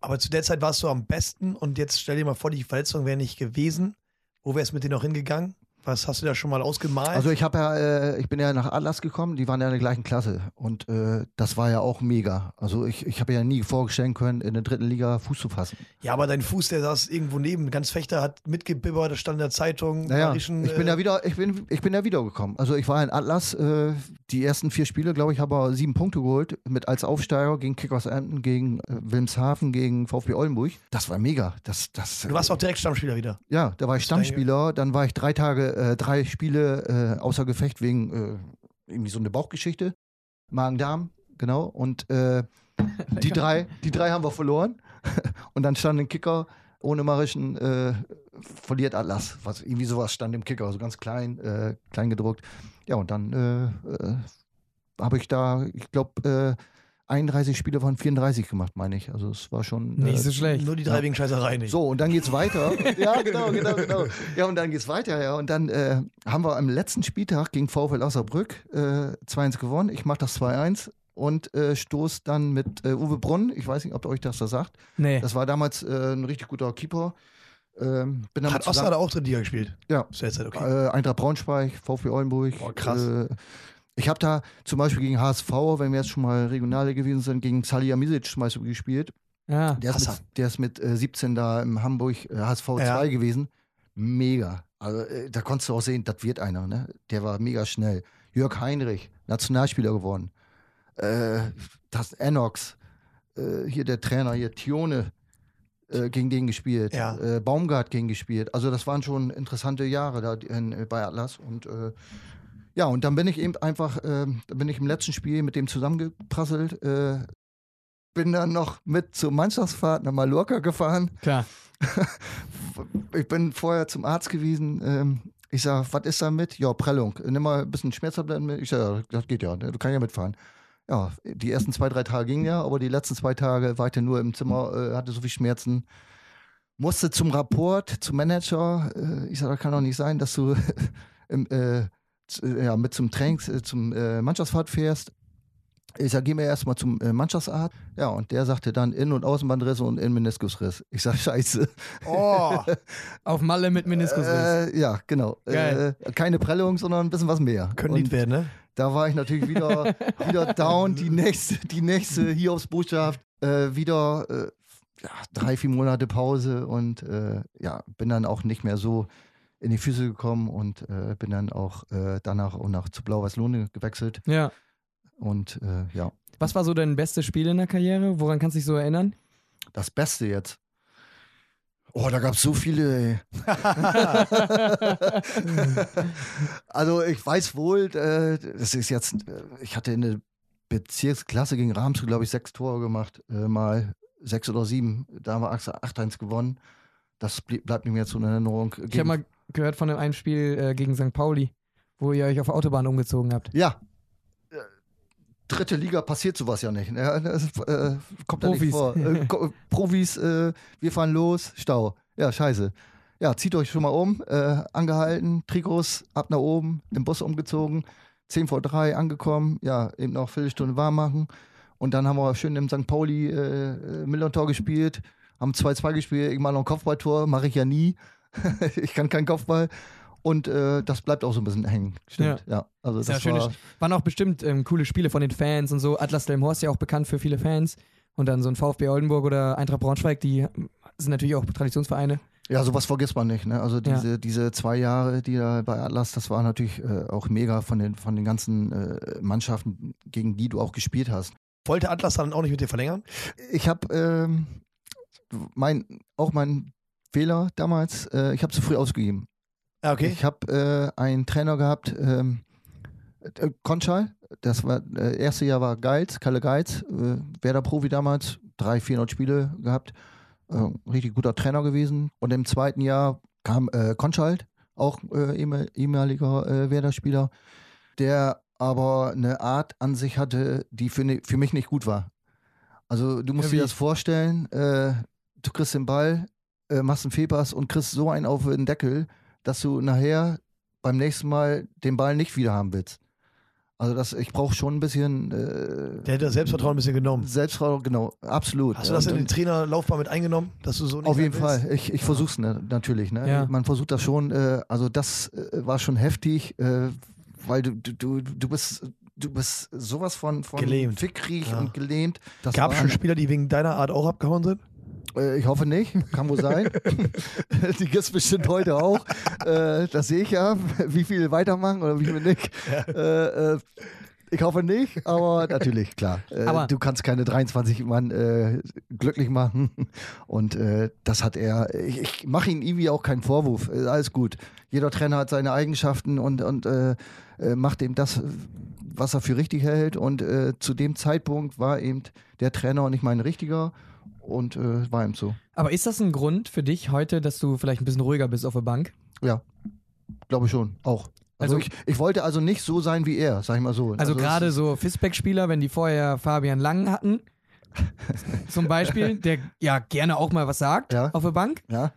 Aber zu der Zeit warst du am besten und jetzt stell dir mal vor, die Verletzung wäre nicht gewesen. Wo wär's mit dir noch hingegangen? Was hast du da schon mal ausgemalt? Also ich habe ja, äh, ich bin ja nach Atlas gekommen, die waren ja in der gleichen Klasse und äh, das war ja auch mega. Also ich, ich habe ja nie vorstellen können, in der dritten Liga Fuß zu fassen. ja, aber dein Fuß, der saß irgendwo neben. Ganz Fechter hat mitgebibbert, das stand in der Zeitung. Naja, ich bin äh, ja wieder, ich bin, ich bin ja wiedergekommen. Also ich war in Atlas, äh, die ersten vier Spiele, glaube ich, habe sieben Punkte geholt, mit als Aufsteiger gegen Kickers Emden, gegen äh, Wilmshaven, gegen VfB Oldenburg. Das war mega. Das, das, Du warst auch direkt Stammspieler wieder. Ja, da war ich Stammspieler, dann war ich drei Tage, äh, drei Spiele äh, außer Gefecht wegen äh, irgendwie so eine Bauchgeschichte. Magen-Darm, genau. Und äh, die drei, die drei haben wir verloren. Und dann stand ein Kicker ohne Marischen, äh, verliert Atlas. Was, irgendwie sowas stand im Kicker, so ganz klein, äh, klein gedruckt. Ja, und dann habe ich da, ich glaube, äh, 31 Spiele von 34 gemacht, meine ich. Also es war schon. äh, Nicht so schlecht. Nur die drei Ja. wegen Scheißerei nicht. so, und dann geht's weiter. ja, genau, genau, genau. Ja, und dann geht's weiter, ja. Und dann äh, haben wir am letzten Spieltag gegen VfL Osnabrück äh, 2-1 gewonnen. Ich mache das 2-1 und äh, stoß dann mit äh, Uwe Brunn, ich weiß nicht, ob euch das da sagt. Nee. Das war damals äh, ein richtig guter Keeper. Ähm, Hat Osnabrück zusammen- auch dritte Liga gespielt? Ja. Zu der Zeit, okay. äh, Eintracht Braunschweig, VfB Oldenburg. Boah, krass. Ich habe da zum Beispiel gegen HSV, wenn wir jetzt schon mal Regionale gewesen sind, gegen Salih Misic zum Beispiel gespielt. Ja. Der ist, mit, der ist mit äh, 17 da im Hamburg äh, HSV 2 Ja. gewesen. Mega. Also äh, da konntest du auch sehen, das wird einer, ne? Der war mega schnell. Jörg Heinrich, Nationalspieler geworden. Äh, das Enox, äh, hier der Trainer, hier Tione, äh, gegen den gespielt. Ja. Äh, Baumgart gegen gespielt. Also das waren schon interessante Jahre da in, bei Atlas. Und äh, ja, und dann bin ich eben einfach, äh, dann bin ich im letzten Spiel mit dem zusammengeprasselt. Äh, bin dann noch mit zur Mannschaftsfahrt nach Mallorca gefahren. Klar. Ich bin vorher zum Arzt gewesen. Ähm, ich sag, was ist da mit? Ja, Prellung. Nimm mal ein bisschen Schmerztabletten mit. Ich sag, ja, das geht ja. ne? Du kannst ja mitfahren. Ja, die ersten zwei, drei Tage gingen ja, aber die letzten zwei Tage war ich dann nur im Zimmer, äh, hatte so viel Schmerzen. Musste zum Rapport, zum Manager. Äh, ich sag, das kann doch nicht sein, dass du im, äh, ja, mit zum Trainings, äh, zum äh, Mannschaftsfahrt fährst. Ich sag, geh mir erstmal zum äh, Mannschaftsarzt. Ja, und der sagte dann Innen- und Außenbandrisse und Innenmeniskusriss. Ich sag, scheiße. Oh, Auf Malle mit Meniskus. Äh, ja, genau. Äh, keine Prellung, sondern ein bisschen was mehr. können Lied werden, ne? da war ich natürlich wieder, wieder down. Die nächste, die nächste Hiobsbotschaft. Äh, wieder äh, ja, drei, vier Monate Pause und äh, ja, bin dann auch nicht mehr so in die Füße gekommen und äh, bin dann auch äh, danach auch nach zu Blau-Weiß-Lohne gewechselt. ja. Und äh, ja, Was war so dein bestes Spiel in der Karriere? Woran kannst du dich so erinnern? das Beste jetzt. Oh, da gab es so viele. Ey. also ich weiß wohl, das ist jetzt, äh, ich hatte in der Bezirksklasse gegen Ramsrud, glaube ich, sechs Tore gemacht, äh, mal sechs oder sieben. Da haben wir 8-1 gewonnen. Das bleibt mir jetzt so in Erinnerung. Ich habe mal gehört von dem einen Spiel äh, gegen St. Pauli, wo ihr euch auf der Autobahn umgezogen habt. Ja. Äh, Dritte Liga passiert sowas ja nicht. Ne? Das, äh, kommt ja nicht Profis. vor. Äh, Profis, äh, wir fahren los, Stau. Ja, scheiße. Ja, zieht euch schon mal um. Angehalten, Trikots ab nach oben, im Bus umgezogen, 10 vor 3 angekommen. Ja, eben noch eine Viertelstunde warm machen. Und dann haben wir schön im St. Pauli äh, Millern-Tor gespielt, haben 2-2 gespielt, irgendwann noch ein Kopfballtor, mache ich ja nie. ich kann keinen Kopfball. Und äh, das bleibt auch so ein bisschen hängen. Stimmt, ja. Also ja das schön, war, Waren auch bestimmt ähm, coole Spiele von den Fans und so. Atlas Delmhorst ja auch bekannt für viele Fans. Und dann so ein VfB Oldenburg oder Eintracht Braunschweig, die sind natürlich auch Traditionsvereine. Ja, sowas vergisst man nicht. Ne? Also diese, diese zwei Jahre, die da bei Atlas, das war natürlich äh, auch mega von den, von den ganzen äh, Mannschaften, gegen die du auch gespielt hast. Wollte Atlas dann auch nicht mit dir verlängern? Ich habe ähm, mein, auch mein Fehler damals, äh, ich habe zu früh ausgegeben. Ah, okay. Ich habe äh, einen Trainer gehabt, ähm, äh, Konschal, das war, äh, erste Jahr war Geiz, Kalle Geiz, äh, Werder Profi damals, 300, 400 Spiele gehabt, äh, richtig guter Trainer gewesen. Und im zweiten Jahr kam äh, Konschalt, auch äh, ehemal- ehemaliger äh, Werder-Spieler, der aber eine Art an sich hatte, die für, ne, für mich nicht gut war. Also du musst Ja, dir das vorstellen, du kriegst den Ball, äh, machst einen Fehlpass und kriegst so einen auf den Deckel, dass du nachher beim nächsten Mal den Ball nicht wieder haben willst. Also das, ich brauche schon ein bisschen äh, Der hätte das Selbstvertrauen ein bisschen genommen. Selbstvertrauen, genau, absolut. Hast du das Und- in die Trainerlaufbahn mit eingenommen, dass du so nicht auf jeden willst? Fall. Ich, ich versuche es ne, natürlich. Ne? Ja. Man versucht das schon. Äh, also das äh, war schon heftig, äh, weil du, du, du, du bist du bist sowas von, von Gelähmt. fickrig Ja. und gelähmt. Das Gab es schon Spieler, die wegen deiner Art auch abgehauen sind? Äh, ich hoffe nicht, kann wohl sein. Die gibt es bestimmt heute auch. Äh, das sehe ich ja, wie viele weitermachen oder wie viele nicht. Äh, äh, ich hoffe nicht, aber natürlich, klar. Äh, Aber- du kannst keine 23 Mann äh, glücklich machen. Und äh, das hat er. Ich, ich mache ihm irgendwie auch keinen Vorwurf. Äh, alles gut. Jeder Trainer hat seine Eigenschaften und, und äh, äh, macht eben das, was er für richtig hält. Und äh, zu dem Zeitpunkt war eben der Trainer nicht mein richtiger. Und äh, war ihm so. Aber ist das ein Grund für dich heute, dass du vielleicht ein bisschen ruhiger bist auf der Bank? Ja, glaube ich schon. Auch. Also, Also- ich, ich wollte also nicht so sein wie er, sag ich mal so. Also es gerade so Fisbeck-Spieler, wenn die vorher Fabian Lang hatten, zum Beispiel, der ja gerne auch mal was sagt Ja. auf der Bank, Ja,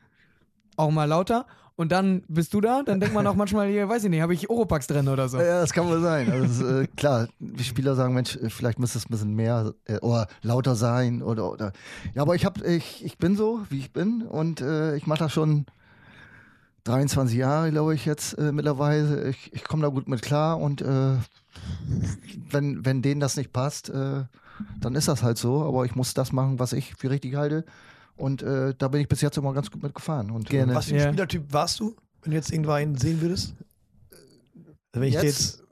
auch mal lauter. Und dann bist du da, dann denkt man auch manchmal, hier, weiß ich nicht, habe ich Oropax drin oder so. ja, das kann wohl sein. Also ist, äh, klar, die Spieler sagen, Mensch, äh, vielleicht müsste es ein bisschen mehr äh, oder lauter sein oder, oder. Ja, aber ich, hab, ich, ich bin so, wie ich bin und äh, ich mache das schon 23 Jahre, glaube ich, jetzt äh, mittlerweile. Ich, ich komme da gut mit klar und äh, wenn, wenn denen das nicht passt, dann ist das halt so. Aber ich muss das machen, was ich für richtig halte. Und äh, da bin ich bis jetzt immer ganz gut mitgefahren. Und gerne. Was für ein Ja. Spielertyp warst du, wenn du jetzt irgendwann sehen würdest? Also wenn ich dir jetzt,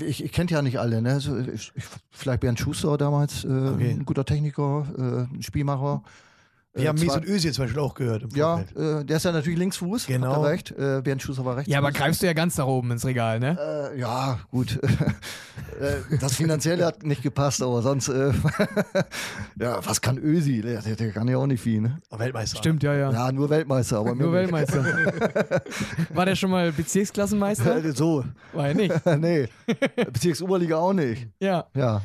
Ich, ich kenne ja nicht alle, ne? So, ich, ich, vielleicht Bernd Schuster damals, äh, Okay. ein guter Techniker, äh, ein Spielmacher. Wir haben äh, zwar- Mesut Özil zum Beispiel auch gehört. Im Ja, äh, der ist ja natürlich Linksfuß, Genau. hat er recht. Äh, Bernd Schuster war rechts. Ja, aber greifst du ja ganz nach oben ins Regal, ne? Äh, ja, gut. Äh, das Finanzielle hat nicht gepasst, aber sonst, äh, ja, was kann Ösi? Der, der, kann ja auch nicht viel, ne? Weltmeister. Stimmt, ja, ja. Ja, nur Weltmeister, aber Nur. Weltmeister. War der schon mal Bezirksklassenmeister? Äh, So, War er nicht. nee. Bezirksoberliga auch nicht. Ja. Ja.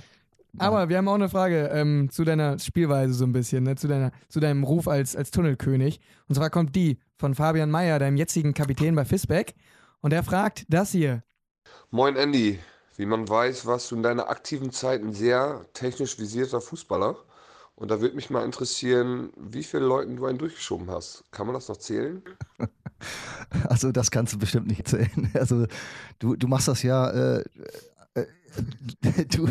Aber wir haben auch eine Frage ähm, zu deiner Spielweise so ein bisschen, ne? zu, deiner, zu deinem Ruf als, als Tunnelkönig. Und zwar kommt die von Fabian Mayer, deinem jetzigen Kapitän bei Fisbeck. Und er fragt das hier. Moin Andy, wie man weiß, warst du in deiner aktiven Zeit ein sehr technisch visierter Fußballer. Und da würde mich mal interessieren, wie viele Leuten du einen durchgeschoben hast. Kann man das noch zählen? Also das kannst du bestimmt nicht zählen. Also du, du machst das ja, äh, äh, du,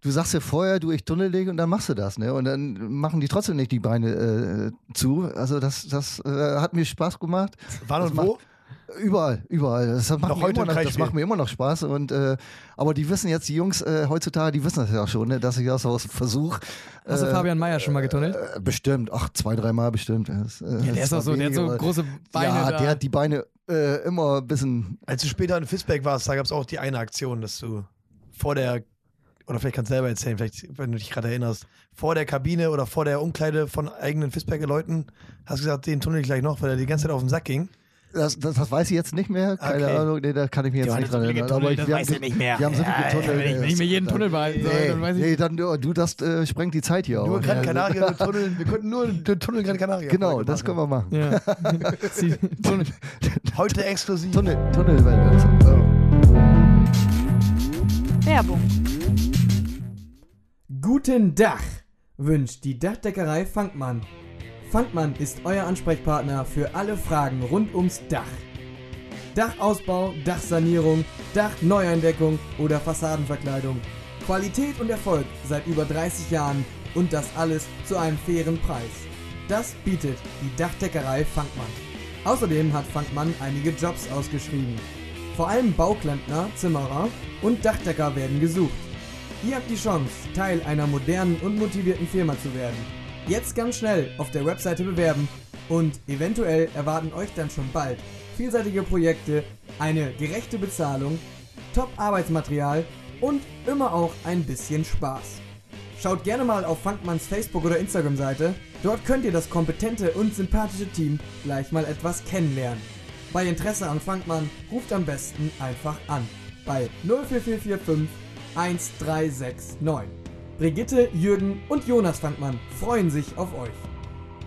du sagst ja vorher, du, ich tunnel und dann machst du das, ne? Und dann machen die trotzdem nicht die Beine äh, zu. Also das, das äh, hat mir Spaß gemacht. Wann Das und wo? Überall, überall. Das macht, Noch mir, immer im noch, das macht mir immer noch Spaß. Und, äh, aber die wissen jetzt, die Jungs äh, heutzutage, die wissen das ja schon, ne, dass ich das aus Versuch. Hast du Fabian Mayer schon mal getunnelt? Äh, bestimmt, ach, zwei, dreimal bestimmt. Das, äh, Ja, der ist auch so, der hat so große Beine. Ja, da. der hat die Beine äh, immer ein bisschen. Als du später in Fisbeck warst, da gab es auch die eine Aktion, dass du vor der, oder vielleicht kannst du selber erzählen, vielleicht, wenn du dich gerade erinnerst, vor der Kabine oder vor der Umkleide von eigenen Fisbecker Leuten, hast du gesagt, den tunnel ich gleich noch, weil er die ganze Zeit auf den Sack ging. Das, das, das weiß ich jetzt nicht mehr. Keine Okay. Ahnung, nee, da kann ich mich jetzt Ja, nicht das dran viele erinnern. getunnelt, Aber das wir weiß haben, er nicht mehr. Wir haben so viel Ja, getunnelt. wenn ich- wenn ich mir jeden Tunnel behalten soll, nee, dann weiß ich- Nee, dann, du, du das äh, sprengt die Zeit hier Nur auch. Gran Ja, Canaria, wir, tunneln, wir konnten nur den Tunnel Gran Canaria. Genau, das können wir machen. Ja. Tunnel. Heute exklusiv. Tunnel, Tunnel, ja. Werbung. Guten Dach wünscht die Dachdeckerei Fankmann. Fankmann ist euer Ansprechpartner für alle Fragen rund ums Dach. Dachausbau, Dachsanierung, Dachneuentdeckung oder Fassadenverkleidung. Qualität und Erfolg seit über 30 Jahren und das alles zu einem fairen Preis. Das bietet die Dachdeckerei Fankmann. Außerdem hat Fankmann einige Jobs ausgeschrieben. Vor allem Bauklempner, Zimmerer und Dachdecker werden gesucht. Ihr habt die Chance, Teil einer modernen und motivierten Firma zu werden. Jetzt ganz schnell auf der Webseite bewerben und eventuell erwarten euch dann schon bald vielseitige Projekte, eine gerechte Bezahlung, Top-Arbeitsmaterial und immer auch ein bisschen Spaß. Schaut gerne mal auf Funkmanns Facebook- oder Instagram-Seite. Dort könnt ihr das kompetente und sympathische Team gleich mal etwas kennenlernen. Bei Interesse an Funkmann ruft am besten einfach an. Bei 04445 1369. Brigitte, Jürgen und Jonas Funkmann freuen sich auf euch.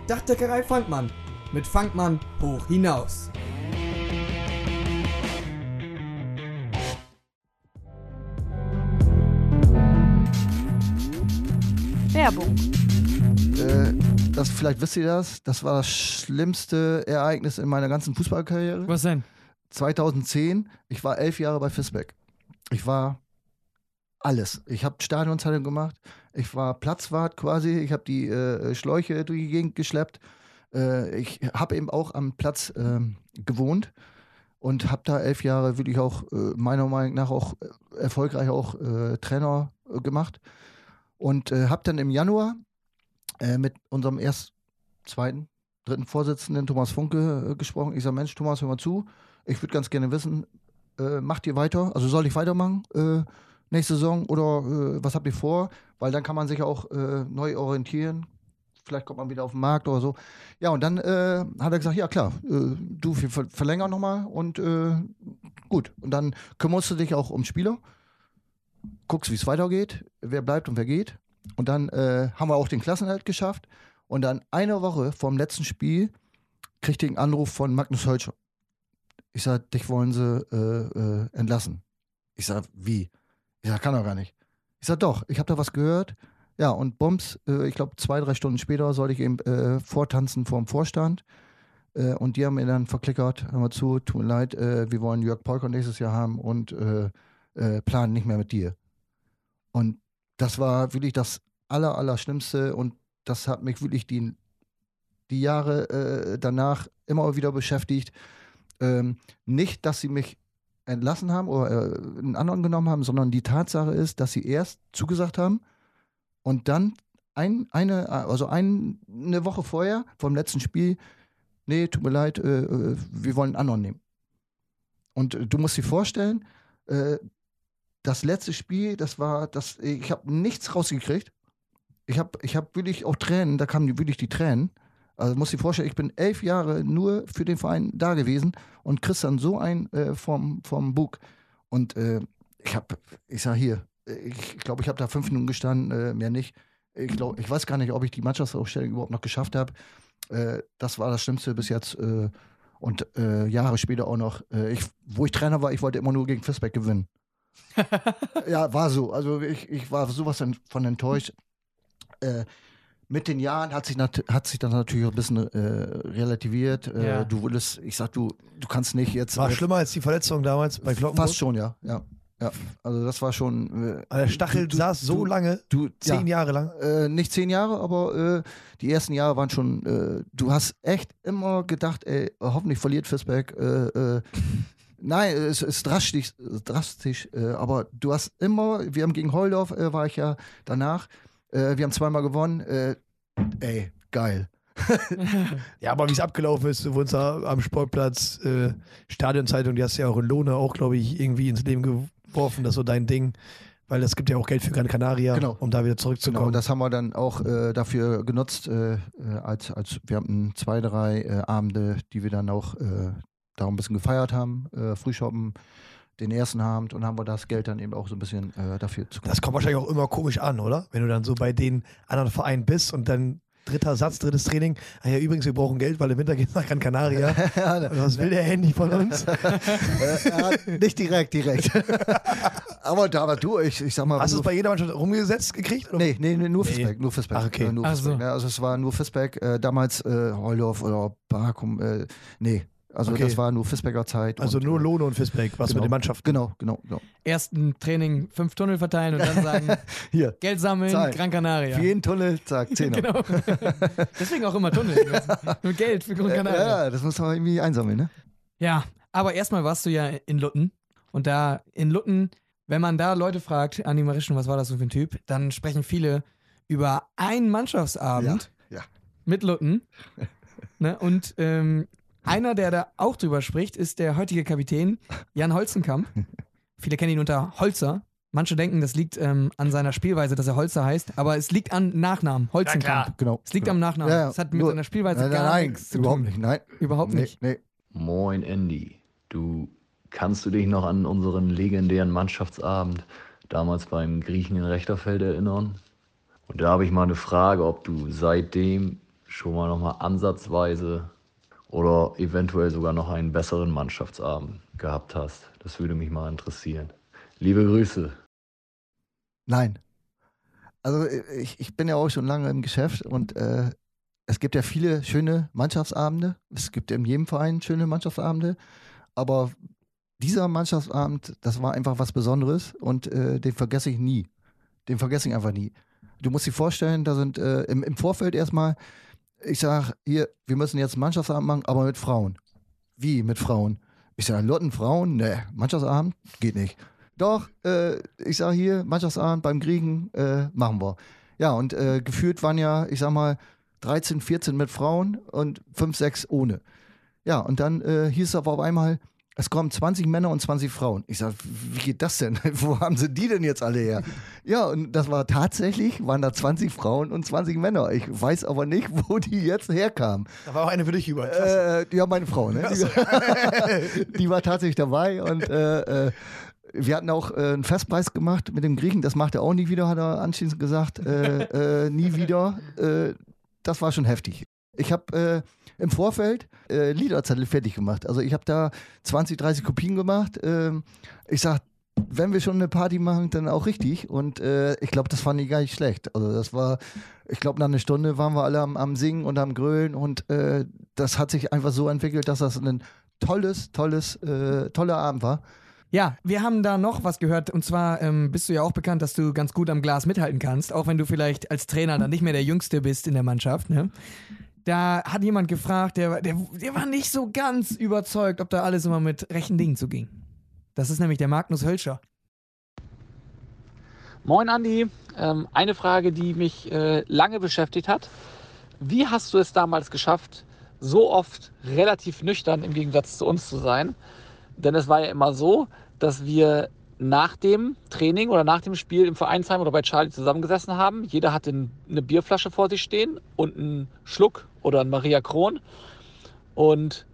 Dachdeckerei Funkmann. Mit Funkmann hoch hinaus. Werbung. Äh, das, vielleicht wisst ihr das, das war das schlimmste Ereignis in meiner ganzen Fußballkarriere. Was denn? 2010, ich war elf Jahre bei Fisbeck. Ich war alles. Ich habe Stadionzeitung gemacht, ich war Platzwart quasi, ich habe die äh, Schläuche durch die Gegend geschleppt. Äh, ich habe eben auch am Platz ähm, gewohnt und habe da elf Jahre wirklich auch äh, meiner Meinung nach auch äh, erfolgreich auch äh, Trainer äh, gemacht und äh, habe dann im Januar äh, mit unserem erst zweiten, dritten Vorsitzenden Thomas Funke äh, gesprochen. Ich sage, Mensch, Thomas, hör mal zu. Ich würde ganz gerne wissen, äh, macht ihr weiter? Also soll ich weitermachen äh, nächste Saison oder äh, was habt ihr vor? Weil dann kann man sich auch äh, neu orientieren. Vielleicht kommt man wieder auf den Markt oder so. Ja, und dann äh, hat er gesagt, ja klar, äh, du, wir ver verlängern nochmal und gut. Und dann kümmerst du dich auch um Spieler, guckst, wie es weitergeht, wer bleibt und wer geht. Und dann haben wir auch den Klassenhalt geschafft. Und dann eine Woche vorm letzten Spiel kriegte ich einen Anruf von Magnus Hölscher. Ich sag, dich wollen sie äh, äh, entlassen. Ich sag, wie? Ich sag, kann doch gar nicht. Ich sag, doch, ich habe da was gehört. Ja, und Bums, äh, ich glaube, zwei, drei Stunden später sollte ich eben äh, vortanzen vorm Vorstand. Äh, und die haben mir dann verklickert, hör mal zu, tut mir leid, äh, wir wollen Jörg Polker nächstes Jahr haben und planen nicht mehr mit dir. Und das war wirklich das aller, aller Schlimmste und das hat mich wirklich die, die Jahre danach immer wieder beschäftigt. Ähm, nicht, dass sie mich entlassen haben oder äh, einen anderen genommen haben, sondern die Tatsache ist, dass sie erst zugesagt haben und dann ein, eine, also ein, eine Woche vorher vom letzten Spiel, nee, tut mir leid, äh, äh, wir wollen einen anderen nehmen. Und äh, du musst dir vorstellen, äh, das letzte Spiel, das war, das, ich habe nichts rausgekriegt. Ich habe ich hab wirklich auch Tränen, da kamen wirklich die Tränen. Also musst dir vorstellen, ich bin elf Jahre nur für den Verein da gewesen und kriegst dann so ein äh, vom, vom Bug. Und äh, ich habe, ich sag hier, ich glaube, ich habe da fünf Minuten gestanden, äh, mehr nicht. Ich, glaub, ich weiß gar nicht, ob ich die Mannschaftsaufstellung überhaupt noch geschafft habe. Äh, das war das Schlimmste bis jetzt. Äh, und äh, Jahre später auch noch. Ich, wo ich Trainer war, ich wollte immer nur gegen Fisbeck gewinnen. ja, war so. Also ich, ich war sowas von enttäuscht. Äh, mit den Jahren hat sich, nat- hat sich das natürlich auch ein bisschen äh, relativiert. Äh, Ja. Du wurdest, ich sag, du, du kannst nicht jetzt. War äh, schlimmer als die Verletzung damals bei Glockenburg? Fast schon, ja. ja. ja. Also das war schon. Äh, Aber der Stachel du- saß so du- lange, du, zehn ja, Jahre lang. äh, nicht zehn Jahre, aber äh, die ersten Jahre waren schon. Äh, du hast echt immer gedacht, ey, hoffentlich verliert Fisbeck. Äh, äh, Nein, es ist drastisch, drastisch äh, aber du hast immer, wir haben gegen Holdorf, äh, war ich ja danach, äh, wir haben zweimal gewonnen, äh, ey, geil. Ja, aber wie es abgelaufen ist, du wurdest da am Sportplatz, äh, Stadionzeitung, die hast du ja auch in Lohne auch, glaube ich, irgendwie ins Leben geworfen, das ist so dein Ding. Weil es gibt ja auch Geld für Gran Canaria, Genau. um da wieder Genau, zurückzukommen. und das haben wir dann auch äh, dafür genutzt, äh, äh, als, als wir hatten zwei, drei äh, Abende, die wir dann auch äh, darum ein bisschen gefeiert haben, äh, Frühshoppen, den ersten Abend und haben wir das Geld dann eben auch so ein bisschen äh, dafür zu Das kommt wahrscheinlich auch immer komisch an, oder? Wenn du dann so bei den anderen Vereinen bist und dann dritter Satz, drittes Training. Ah ja, übrigens, wir brauchen Geld, weil im Winter geht es nach Gran Canaria. Was will der Handy von uns? ja, nicht direkt, direkt. aber da war du, ich, ich sag mal. Hast du es bei jeder Mannschaft rumgesetzt gekriegt? Oder? Nee, nee, nee, nur Nee. Fisbeck, nur Fisbeck. Ach, okay. Nur Ach Fisbeck. so. Ja, also es war nur Fisbeck, äh, damals äh, Holdorf oder Barkum, äh, nee. Also Okay. das war nur Fisbecker Zeit. Also und, nur äh, Lohne und Fisbeck, was genau. mit den Mannschaften. Genau, genau, genau. Ersten Training fünf Tunnel verteilen und dann sagen, Hier, Geld sammeln, Zahlen. Gran Canaria. für jeden Tunnel, zack, Zehner. Genau. Deswegen auch immer Tunnel. Nur Geld für Gran Äh, Canaria. ja, das muss man irgendwie einsammeln, ne? Ja, aber erstmal warst du ja in Lutten. Und da in Lutten Wenn man da Leute fragt, Andi Marischen, was war das so für ein Typ, dann sprechen viele über einen Mannschaftsabend Ja, ja. mit Lutten. ne? Und ähm, einer, der da auch drüber spricht, ist der heutige Kapitän Jan Holzenkamp. Viele kennen ihn unter Holzer. Manche denken, das liegt ähm, an seiner Spielweise, dass er Holzer heißt, aber es liegt an Nachnamen, Holzenkamp. Genau. Es liegt am Nachnamen. Ja, ja. Es hat mit Nur- seiner Spielweise Nein, gar nein, nichts zu überhaupt tun. nicht. Nein, Überhaupt nee, nicht. Nee. Moin Andy, du kannst du dich noch an unseren legendären Mannschaftsabend damals beim Griechen in Rechterfeld erinnern? Und da habe ich mal eine Frage, ob du seitdem schon mal noch mal ansatzweise oder eventuell sogar noch einen besseren Mannschaftsabend gehabt hast. Das würde mich mal interessieren. Liebe Grüße. Nein. Also äh, ich, ich bin ja auch schon lange im Geschäft und äh, es gibt ja viele schöne Mannschaftsabende. Es gibt in jedem Verein schöne Mannschaftsabende. Aber dieser Mannschaftsabend, das war einfach was Besonderes und äh, den vergesse ich nie. Den vergesse ich einfach nie. Du musst dir vorstellen, da sind äh, im, im Vorfeld erstmal, ich sag hier, wir müssen jetzt Mannschaftsabend machen, aber mit Frauen. Wie mit Frauen? Ich sage, Lotten, Frauen? Ne, Mannschaftsabend? Geht nicht. Doch, äh, ich sage hier, Mannschaftsabend beim Kriegen äh, machen wir. Ja, und äh, gefühlt waren ja, ich sag mal, 13, 14 mit Frauen und 5, 6 ohne. Ja, und dann äh, hieß es aber auf einmal, es kommen 20 Männer und 20 Frauen. Ich sage, wie geht das denn? Wo haben sie die denn jetzt alle her? ja, und das war tatsächlich, waren da 20 Frauen und 20 Männer. Ich weiß aber nicht, wo die jetzt herkamen. Da war auch eine für dich über. Äh, ja, meine Frau, ne? Die, die war tatsächlich dabei und äh, äh, wir hatten auch äh, einen Festpreis gemacht mit dem Griechen. Das macht er auch nie wieder, hat er anschließend gesagt. Äh, äh, nie wieder. Äh, das war schon heftig. Ich habe äh, im Vorfeld äh, Liederzettel fertig gemacht. Also ich habe da 20, 30 Kopien gemacht. Ähm, ich sag, wenn wir schon eine Party machen, dann auch richtig. Und äh, ich glaube, das fand ich gar nicht schlecht. Also das war, ich glaube, nach einer Stunde waren wir alle am, am Singen und am Grölen und äh, das hat sich einfach so entwickelt, dass das ein tolles, tolles, äh, toller Abend war. Ja, wir haben da noch was gehört und zwar ähm, bist du ja auch bekannt, dass du ganz gut am Glas mithalten kannst, auch wenn du vielleicht als Trainer dann nicht mehr der Jüngste bist in der Mannschaft. Ne? Da hat jemand gefragt, der, der, der war nicht so ganz überzeugt, ob da alles immer mit rechten Dingen zuging. Das ist nämlich der Magnus Hölscher. Moin Andi, ähm, eine Frage, die mich äh, lange beschäftigt hat. Wie hast du es damals geschafft, so oft relativ nüchtern im Gegensatz zu uns zu sein? Denn es war ja immer so, dass wir nach dem Training oder nach dem Spiel im Vereinsheim oder bei Charlie zusammengesessen haben. Jeder hatte eine Bierflasche vor sich stehen und einen Schluck oder ein Maria Kron. Und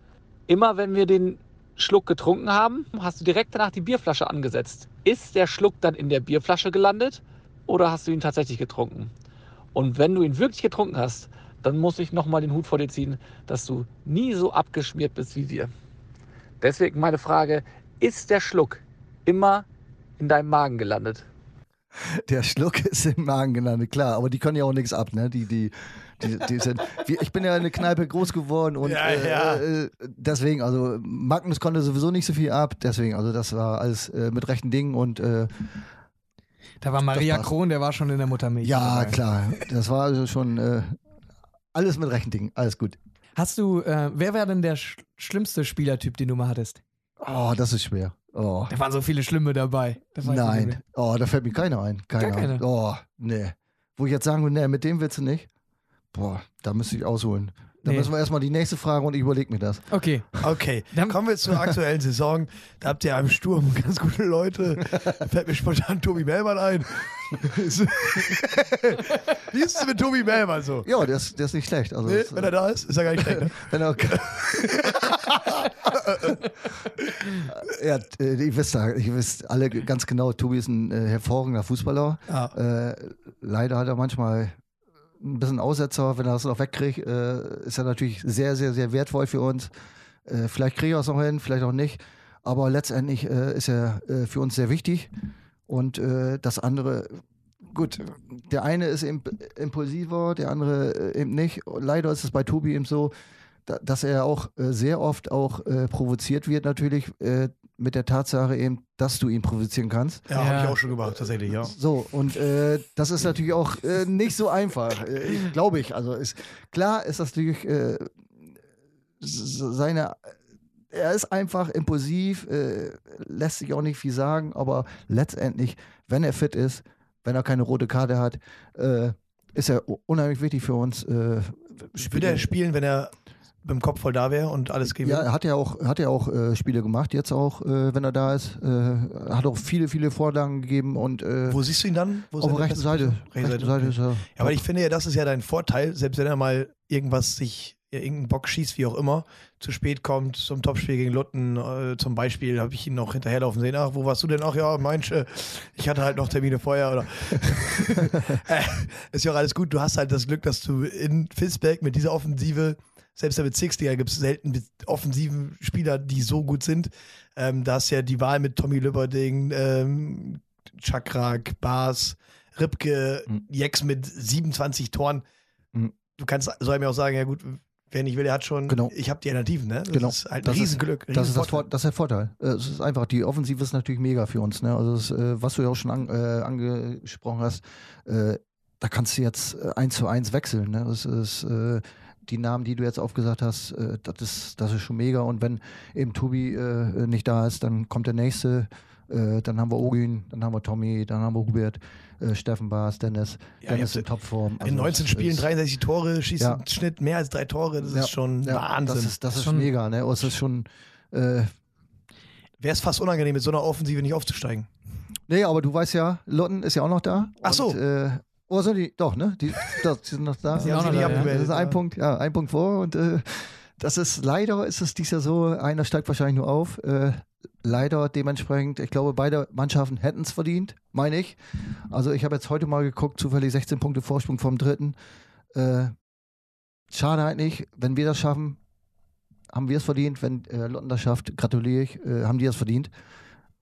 immer wenn wir den Schluck getrunken haben, hast du direkt danach die Bierflasche angesetzt. Ist der Schluck dann in der Bierflasche gelandet oder hast du ihn tatsächlich getrunken? Und wenn du ihn wirklich getrunken hast, dann muss ich nochmal den Hut vor dir ziehen, dass du nie so abgeschmiert bist wie wir. Deswegen meine Frage, ist der Schluck immer in deinem Magen gelandet? Der Schluck ist im Magen gelandet, klar, aber die können ja auch nichts ab, ne? Die, die, die, die sind, ich bin ja in der Kneipe groß geworden und Ja, äh, ja. Äh, deswegen, also Magnus konnte sowieso nicht so viel ab, deswegen, also das war alles äh, mit rechten Dingen und äh, Da war Maria. Kron, der war schon in der Muttermilch. ja, dabei. klar, das war also schon äh, alles mit rechten Dingen, alles gut. Hast du, äh, wer wäre denn der sch schlimmste Spielertyp, den du mal hattest? Oh, das ist schwer. Oh. Da waren so viele Schlimme dabei. Nein. Oh, da fällt mir keiner ein. Keiner. Gar keiner? Oh, nee. Wo ich jetzt sagen würde, nee, mit dem willst du nicht. Boah, da müsste ich ausholen. Da Nee. müssen wir erstmal die nächste Frage und ich überlege mir das. Okay, Okay, Dann- kommen wir zur aktuellen Saison. Da habt ihr am Sturm ganz gute Leute. Da fällt mir spontan Tobi Mellmann ein. Wie ist es mit Tobi Mellmann so? Ja, der ist, der ist nicht schlecht. Also, Nee, das, wenn er da ist, ist er gar nicht schlecht. Ne? wenn er, ja, äh, ich wisst, ich wisst alle ganz genau, Tobi ist ein äh, hervorragender Fußballer. Ja. Äh, leider hat er manchmal ein bisschen Aussetzer, wenn er das noch wegkriegt, äh, ist er natürlich sehr, sehr, sehr wertvoll für uns. Äh, vielleicht kriege ich es noch hin, vielleicht auch nicht. Aber letztendlich äh, ist er äh, für uns sehr wichtig. Und äh, das andere, gut, der eine ist imp impulsiver, der andere äh, eben nicht. Leider ist es bei Tobi eben so, da, dass er auch sehr oft auch provoziert wird, natürlich mit der Tatsache eben, dass du ihn provozieren kannst. Ja, habe Ja. ich auch schon gemacht, tatsächlich, ja. So, und äh, das ist natürlich auch äh, nicht so einfach, äh, glaube ich. Also ist, klar ist das natürlich äh, seine, er ist einfach impulsiv, äh, lässt sich auch nicht viel sagen, aber letztendlich, wenn er fit ist, wenn er keine rote Karte hat, äh, ist er unheimlich wichtig für uns. Äh, Würde er spielen, wenn er mit dem Kopf voll da wäre und alles geben ja, er hat ja auch, hat ja auch äh, Spiele gemacht, jetzt auch, äh, wenn er da ist. Äh, hat auch viele, viele Vorlagen gegeben und äh, Wo siehst du ihn dann? Wo auf der rechten Seite. Rechte Seite ist er. Ja, aber ich finde ja, das ist ja dein Vorteil, selbst wenn er mal irgendwas sich, ja, irgendeinen Bock schießt, wie auch immer, zu spät kommt zum Topspiel gegen Lutten, äh, zum Beispiel, habe ich ihn noch hinterherlaufen sehen. Ach, wo warst du denn? Ach ja, meinst äh, ich hatte halt noch Termine vorher oder. äh, ist ja auch alles gut. Du hast halt das Glück, dass du in Fitzberg mit dieser Offensive, selbst der Bezirksliga gibt es selten mit offensiven Spieler, die so gut sind. Ähm, da hast ja die Wahl mit Tommy Lübberding, ähm, Chakrak, Bas, Ripke, Mhm. Jex mit 27 Toren. Mhm. Du kannst, soll mir auch sagen, ja gut, wer nicht will, der hat schon, Genau. ich habe die Alternativen, ne? Das Genau. ist halt ein Das ist- Riesenglück. Das ist, das. Vor, das ist der Vorteil. Äh, Es ist einfach, die Offensive ist natürlich mega für uns. Ne? Also, das, äh, was du ja auch schon an, äh, angesprochen hast, äh, da kannst du jetzt äh, eins zu eins wechseln. Ne? Das ist äh, die Namen, die du jetzt aufgesagt hast, äh, das, ist, das ist schon mega. Und wenn eben Tobi äh, nicht da ist, dann kommt der nächste. Äh, dann haben wir Ogin, dann haben wir Tommy, dann haben wir Hubert, äh, Steffen Baas, Dennis. Ja, Dennis in Topform. In 19 das Spielen ist- 63 Tore, schießt Ja. im Schnitt mehr als drei Tore, das Ja. ist schon ja, Wahnsinn. Das ist, das ist Schon- mega. Ne? Und Es ist schon. Äh, Wäre es fast unangenehm, mit so einer Offensive nicht aufzusteigen. Nee, aber du weißt ja, Lotten ist ja auch noch da. Ach so. Und, äh, oh, sind die? Doch, ne? Die, doch, die sind noch da. Die sind auch noch ja, da, ja. Das ist ein ja. Punkt, ja, ein Punkt vor. Und äh, das ist leider ist es dies Jahr so, einer steigt wahrscheinlich nur auf. Äh, leider dementsprechend, ich glaube, beide Mannschaften hätten es verdient, meine ich. Also ich habe jetzt heute mal geguckt, zufällig 16 Punkte Vorsprung vom dritten. Äh, schade eigentlich, wenn wir das schaffen, haben wir es verdient. Wenn äh, Lotten das schafft, gratuliere ich, äh, haben die es verdient.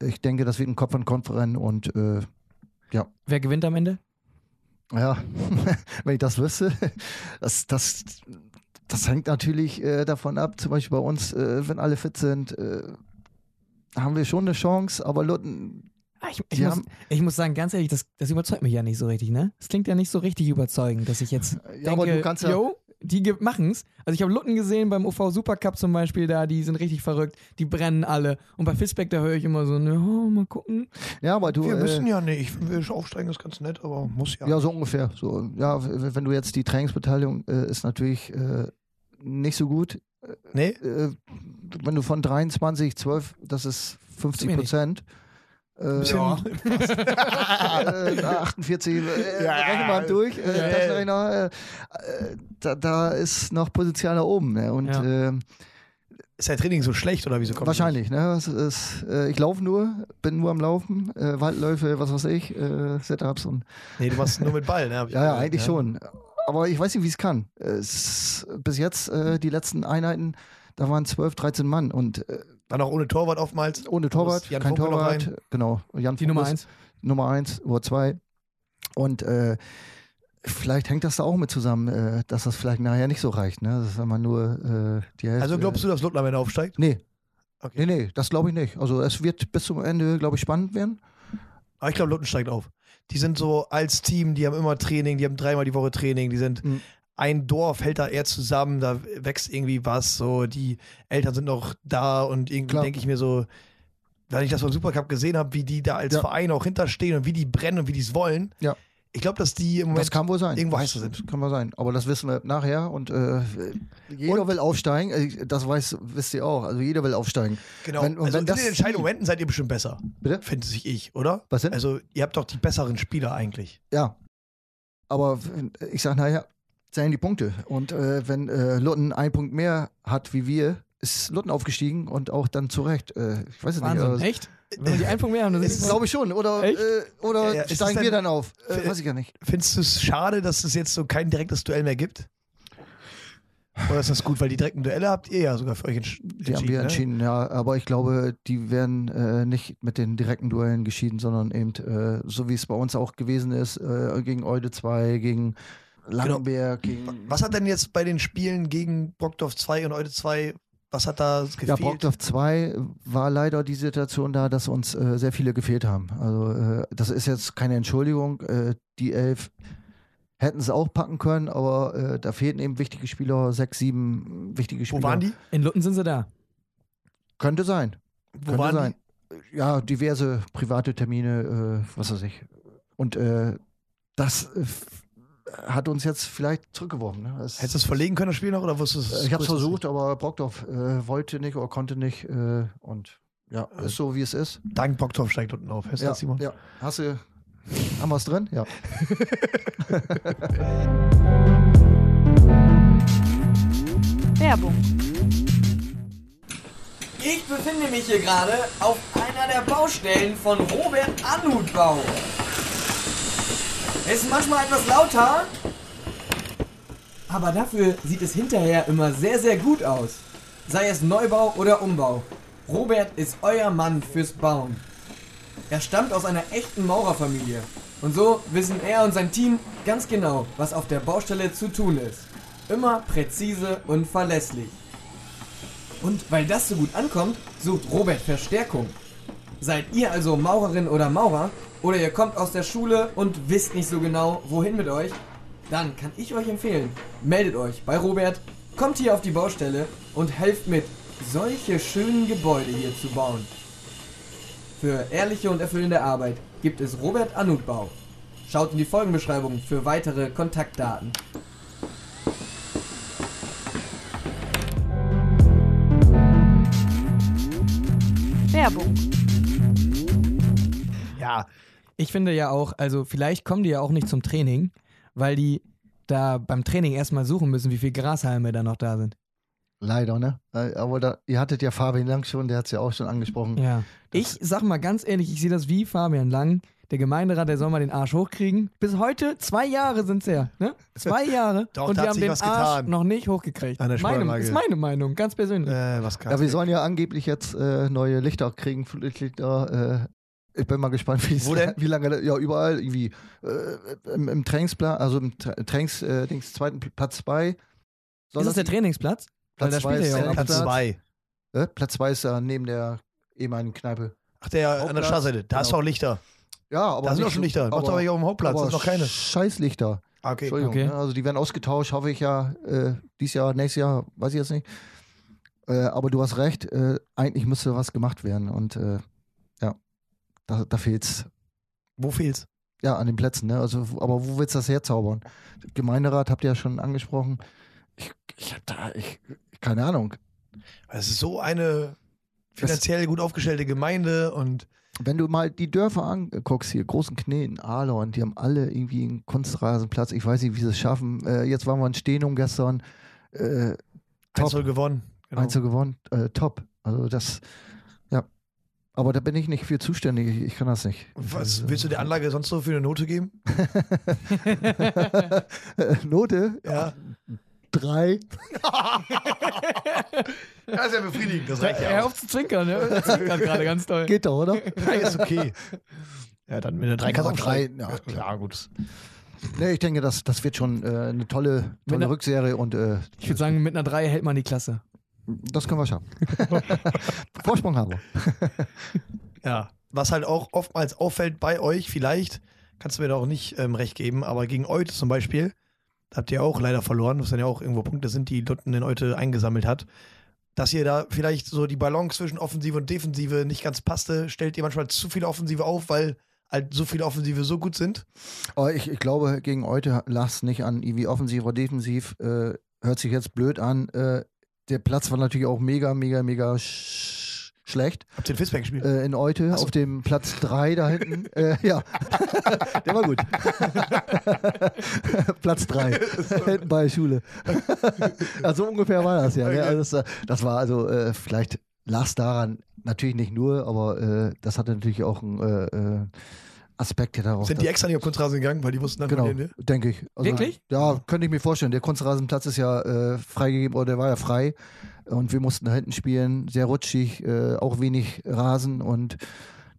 Ich denke, das wird ein Kopf an Kopf rennen und äh, Wer gewinnt am Ende? Ja, wenn ich das wüsste, das, das, das hängt natürlich äh, davon ab, zum Beispiel bei uns, äh, wenn alle fit sind, äh, haben wir schon eine Chance, aber Lutten, Ah, Ich, ich, muss, haben- ich muss sagen, ganz ehrlich, das, das überzeugt mich ja nicht so richtig, ne? Es klingt ja nicht so richtig überzeugend, dass ich jetzt ja, denke, aber du kannst ja, yo, die ge- machen's. Also ich habe Lutten gesehen beim UV Supercup zum Beispiel da, die sind richtig verrückt, die brennen alle. Und bei Fitzbeck, da höre ich immer so, ne, oh, mal gucken. ja, aber du, wir äh, müssen ja nicht. Wenn wir aufsteigen, ist ganz nett, aber muss ja. ja, so ungefähr, so, ja, wenn du jetzt die Trainingsbeteiligung äh, ist natürlich äh, nicht so gut, Nee? äh, wenn du von 23, 12, das ist 50 wenig. Prozent. Äh, Bisschen- äh, 48, äh, Ja, rechne mal durch, äh, ja, ja. Äh, äh, da, da ist noch Potenzial nach oben. Ne? Und Ja. ähm, Ist dein Training so schlecht oder wieso kommt wahrscheinlich, ne? Es ist, äh, ich laufe nur, bin nur am Laufen, äh, Waldläufe, was weiß ich, äh, Setups und das? Nee, du machst nur mit Ball, ne? ja, ja, eigentlich schon. Aber ich weiß nicht, wie es kann. Bis jetzt, äh, die letzten Einheiten, da waren 12, 13 Mann und äh, Dann auch ohne Torwart oftmals. ohne Torwart, Jan kein Funke Torwart, genau. Jan Die Nummer Funke eins. ist Nummer eins oder zwei. Und äh, vielleicht hängt das da auch mit zusammen, äh, dass das vielleicht nachher nicht so reicht, ne? Das ist man nur äh, die Hälfte. Also glaubst du, dass Luttner, wenn er aufsteigt? Nee. Okay. Nee, nee, das glaube ich nicht. Also es wird bis zum Ende, glaube ich, spannend werden. Aber ich glaube, Lutten steigt auf. Die sind so als Team, die haben immer Training, die haben dreimal die Woche Training, die sind Mhm. Ein Dorf hält da eher zusammen, da wächst irgendwie was, so die Eltern sind noch da und irgendwie denke ich mir so, weil ich das beim Supercup gesehen habe, wie die da als Ja. Verein auch hinterstehen und wie die brennen und wie die es wollen. Ja. Ich glaube, dass die im Moment Das kann wohl sein. irgendwo heißer sind. Das kann wohl sein. Aber das wissen wir nachher. Und äh, jeder Und- will aufsteigen. Äh, Das weiß, wisst ihr auch. Also jeder will aufsteigen. Genau. Wenn- und also in den entscheidenden Momenten seid ihr bestimmt besser. Bitte? Finde sich ich, oder? Was denn? Also ihr habt doch die besseren Spieler eigentlich. Ja. Aber wenn- ich sage, naja, zählen die Punkte. Und äh, wenn äh, Lutten einen Punkt mehr hat wie wir, ist Lutten aufgestiegen und auch dann zurecht. Äh, ich weiß es nicht. Wahnsinn, aber- echt? Wenn wir die einen Punkt mehr haben, dann Ist, sind glaube ich schon. Oder, äh, oder Ja, ja. Steigen denn- wir dann auf? Äh, weiß ich gar nicht. Findest du es schade, dass es jetzt so kein direktes Duell mehr gibt? Oder ist das gut, weil die direkten Duelle habt ihr ja sogar für euch entsch Die haben wir ne? entschieden, ja. Aber ich glaube, die werden äh, nicht mit den direkten Duellen geschieden, sondern eben äh, so wie es bei uns auch gewesen ist, äh, gegen Eude 2, gegen Langenberg, gegen. Was hat denn jetzt bei den Spielen gegen Brockdorf 2 und Eude 2, was hat da gefehlt? Ja, Brockdorf 2 war leider die Situation da, dass uns äh, sehr viele gefehlt haben. Also äh, das ist jetzt keine Entschuldigung. Äh, die elf hätten es auch packen können, aber äh, da fehlten eben wichtige Spieler, sechs, sieben wichtige Wo Spieler. waren die? In Lutten sind sie da. Könnte sein. Wo Könnte waren sein. Ja, diverse private Termine, äh, was weiß ich. Und äh, das äh, hat uns jetzt vielleicht zurückgeworfen. Ne? Es- Hättest du es verlegen können, das Spiel noch? Oder wusstest du es Ich habe es versucht, aber Brockdorf äh, wollte nicht oder konnte nicht. Äh, und ja, ist so wie es ist. Dank Bocktorf steigt unten auf. Hörst du Ja, das, Simon? ja. Hast du. Haben wir es drin? Ja. Werbung. Ich befinde mich hier gerade auf einer der Baustellen von Robert Anhutbau. Es ist manchmal etwas lauter, aber dafür sieht es hinterher immer sehr, sehr gut aus. Sei es Neubau oder Umbau. Robert ist euer Mann fürs Bauen. Er stammt aus einer echten Maurerfamilie. Und so wissen er und sein Team ganz genau, was auf der Baustelle zu tun ist. Immer präzise und verlässlich. Und weil das so gut ankommt, sucht Robert Verstärkung. Seid ihr also Maurerin oder Maurer oder ihr kommt aus der Schule und wisst nicht so genau, wohin mit euch, dann kann ich euch empfehlen, meldet euch bei Robert, kommt hier auf die Baustelle und helft mit, solche schönen Gebäude hier zu bauen. Für ehrliche und erfüllende Arbeit gibt es Robert Anutbau. Schaut in die Folgenbeschreibung für weitere Kontaktdaten. Werbung. Ja, ich finde ja auch, also vielleicht kommen die ja auch nicht zum Training, weil die da beim Training erstmal suchen müssen, wie viele Grashalme da noch da sind. Leider, ne? Äh, Aber da, ihr hattet ja Fabian Lang schon, der hat es ja auch schon angesprochen. Ja. Ich sag mal ganz ehrlich, ich sehe das wie Fabian Lang. Der Gemeinderat, der soll mal den Arsch hochkriegen. Bis heute, zwei Jahre sind's her. Ne? Zwei Jahre. Doch, und hat haben sich den was Arsch getan. noch nicht hochgekriegt. An der Meine, Spuranlage. ist meine Meinung, ganz persönlich. Äh, was. Ja, wir sollen ja angeblich jetzt äh, neue Lichter kriegen, Flutlichter. Ich bin mal gespannt, wie, Wo denn? wie lange, ja, überall irgendwie äh, im, im Trainingsplan, also im Tra Trainings, äh, Dings, zweiten Pl- Platz 2. ist das der Trainingsplatz? Weil da Platz zwei spielt er ist ja auch. Platz Platz- zwei. Äh, Platz 2 ist ja neben der ehemaligen Kneipe. Ach, der an der Hauptplatz. Startseite. Da ist Genau. doch Lichter. Ja, aber. Da sind doch schon Lichter. Macht aber- hier auf dem Hauptplatz. aber Das ist noch keine. Scheißlichter. Ah, Okay. Entschuldigung. Okay. Ne? Also die werden ausgetauscht, hoffe ich ja, äh, dieses Jahr, nächstes Jahr, weiß ich jetzt nicht. Äh, aber du hast recht, äh, eigentlich müsste was gemacht werden. Und äh, da, da fehlt's. Wo fehlt's? Ja, an den Plätzen, ne? Also, aber wo willst du das herzaubern? Gemeinderat habt ihr ja schon angesprochen. Ich, ich hab da, ich, keine Ahnung. Es ist so eine finanziell gut aufgestellte Gemeinde und Wenn du mal die Dörfer anguckst, hier, Großen Kneten, Ahlorn, die haben alle irgendwie einen Kunstrasenplatz. Ich weiß nicht, wie sie es schaffen. Äh, jetzt waren wir in Stenung gestern. Äh, top. 1 gewonnen. Genau. Einzel gewonnen. Äh, top. Also das. Aber da bin ich nicht für zuständig. Ich, ich kann das nicht. Was willst du der Anlage sonst so für eine Note geben? Note? Ja. Drei. Das ist ja befriedigend, das reicht Er ja auch. auf zu zwinkern, ne? Er zwinkert gerade ganz toll. Geht doch, oder? Drei ist okay. Ja, dann mit einer drei kannst du auch drei, drei. ja, klar, gut. Nee, ich denke, das, das wird schon äh, eine tolle, tolle einer- Rückserie und äh, Ich würde sagen, mit einer 3 hält man die Klasse. Das können wir schaffen. Vorsprung haben wir. Ja. Was halt auch oftmals auffällt bei euch, vielleicht, kannst du mir da auch nicht ähm, recht geben, aber gegen Eute zum Beispiel, da habt ihr auch leider verloren, was dann ja auch irgendwo Punkte sind, die Lutten in Eute eingesammelt hat. Dass ihr da vielleicht so die Balance zwischen Offensive und Defensive nicht ganz passte, stellt ihr manchmal zu viele Offensive auf, weil halt so viele Offensive so gut sind. Aber ich, ich glaube, gegen heute lag es nicht an irgendwie offensiv oder defensiv. Äh, hört sich jetzt blöd an. Äh, der Platz war natürlich auch mega, mega, mega sch schlecht. Habt ihr in Fisberg gespielt? Äh, in Eute, so. auf dem Platz 3 da hinten. äh, ja, der war gut. Platz 3, hinten bei der Schule. ja, so ungefähr war das ja. Ne? Also das, äh, das war also, äh, vielleicht lag daran, natürlich nicht nur, aber äh, das hatte natürlich auch einen Aspekt, der darauf. Sind die extra nicht auf Kunstrasen gegangen, weil die wussten dann Genau, von denen, ne? denke ich. Also, Wirklich? Ja, könnte ich mir vorstellen. Der Kunstrasenplatz ist ja äh, freigegeben oder der war ja frei. Und wir mussten da hinten spielen, sehr rutschig, äh, auch wenig Rasen und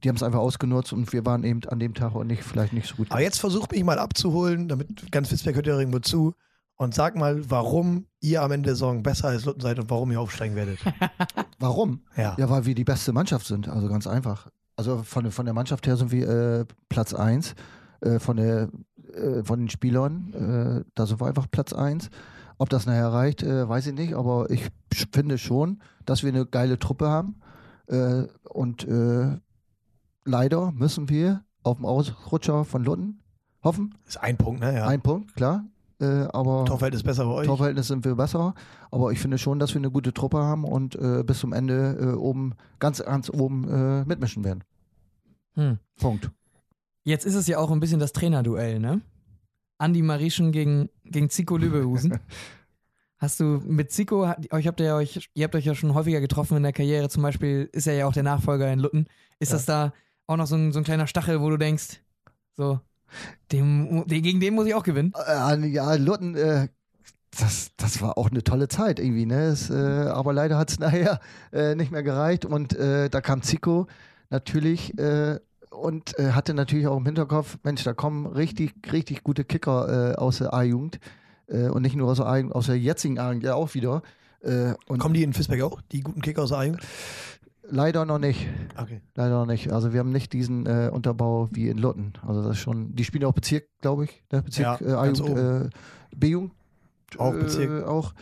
die haben es einfach ausgenutzt und wir waren eben an dem Tag auch nicht, vielleicht nicht so gut. Aber jetzt versucht mich mal abzuholen, damit ganz Fitzberg hört ja irgendwo zu. Und sag mal, warum ihr am Ende der Saison besser als Lutten seid und warum ihr aufsteigen werdet. Warum? Ja. Ja, weil wir die beste Mannschaft sind, also ganz einfach. Also von, der- von der Mannschaft her sind wir äh, Platz 1, äh, von, der, äh, von den Spielern, äh, da sind wir einfach Platz 1. Ob das nachher reicht, äh, weiß ich nicht, aber ich finde schon, dass wir eine geile Truppe haben. Äh, und leider müssen wir auf dem Ausrutscher von Lutten hoffen. Ist ein Punkt, ne? Ja. Ein Punkt, klar. Äh, aber Torverhältnis besser bei euch. Torverhältnis sind wir besser. Aber ich finde schon, dass wir eine gute Truppe haben und äh, bis zum Ende äh, oben, ganz, ganz oben mitmischen werden. Hm. Punkt. Jetzt ist es ja auch ein bisschen das Trainerduell, ne? Andi Marieschen gegen, gegen Zico Lübehusen. Hast du mit Zico, euch habt ihr, euch, ihr habt euch ja schon häufiger getroffen in der Karriere, zum Beispiel ist er ja auch der Nachfolger in Lutten. Ist Ja. das da auch noch so ein, so ein kleiner Stachel, wo du denkst, so, dem, gegen den muss ich auch gewinnen? Äh, ja, Lutten, äh, das, das war auch eine tolle Zeit irgendwie, ne? Es, äh, aber leider hat es nachher äh, nicht mehr gereicht und äh, da kam Zico natürlich äh, und äh, hatte natürlich auch im Hinterkopf, Mensch, da kommen richtig, richtig gute Kicker äh, aus der A-Jugend äh, und nicht nur aus der, A aus der jetzigen A-Jugend, ja auch wieder. Äh, und Kommen die in Fisbeck auch, die guten Kicker aus der A-Jugend? leider noch nicht. Okay. Leider noch nicht. Also wir haben nicht diesen äh, Unterbau wie in Lutten. Also das ist schon, die spielen auch Bezirk, glaube ich. Ne? Bezirk, Ja, äh, äh, B-Jugend. Auch Äh, Bezirk. auch.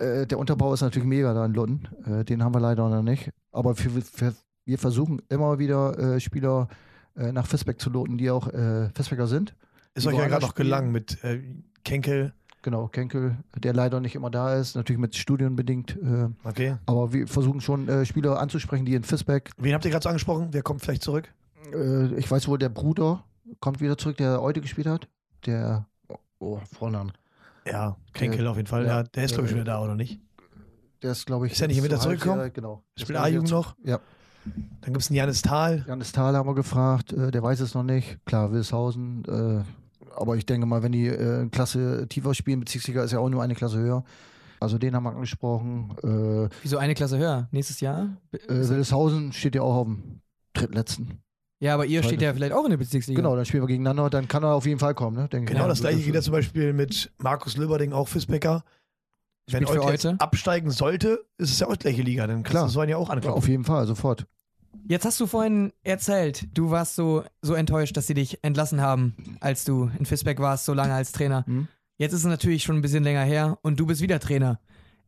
Der Unterbau ist natürlich mega da in Lutten. Den haben wir leider noch nicht. Aber für, für, wir versuchen immer wieder äh, Spieler äh, nach Fisbeck zu loten, die auch äh, Fisbecker sind. Ist euch ja gerade noch gelangen mit äh, Kenkel. Genau, Kenkel, der leider nicht immer da ist, natürlich mit Studien bedingt. Äh, Okay. aber wir versuchen schon äh, Spieler anzusprechen, die in Fisbeck Wen habt ihr gerade so angesprochen? Wer kommt vielleicht zurück? Äh, ich weiß wohl, der Bruder kommt wieder zurück, der heute gespielt hat. Der, oh, Vornamen. Ja, Kenkel auf jeden Fall. ja, der ist, glaube ich, äh, wieder da, oder nicht? Der ist, glaube ich. Ist er nicht halb- zurückgekommen? Genau. Spielt A-Jugend wieder noch? Ja. Dann gibt es einen Janis Thal. Janis Thaler haben wir gefragt, äh, der weiß es noch nicht. Klar, Wilshausen. Äh, aber ich denke mal, wenn die äh, eine Klasse tiefer spielen, Bezirksliga ist ja auch nur eine Klasse höher. Also den haben wir angesprochen. Äh, Wieso eine Klasse höher? Nächstes Jahr? äh, Wilshausen steht ja auch auf dem drittletzten. Ja, aber ihr steht ja vielleicht auch in der Bezirksliga. Genau, dann spielen wir gegeneinander, dann kann er auf jeden Fall kommen, ne? Genau das gleiche geht ja zum Beispiel mit Markus Löberding, auch Fisbecker. Wenn heute. absteigen sollte, ist es ja auch die gleiche Liga. Dann kannst Klar. du so einen ja auch Ja, anklopfen. auf jeden Fall, sofort. Jetzt hast du vorhin erzählt, du warst so, so enttäuscht, dass sie dich entlassen haben, als du in Fisbeck warst, so lange als Trainer. Mhm. Jetzt ist es natürlich schon ein bisschen länger her und du bist wieder Trainer.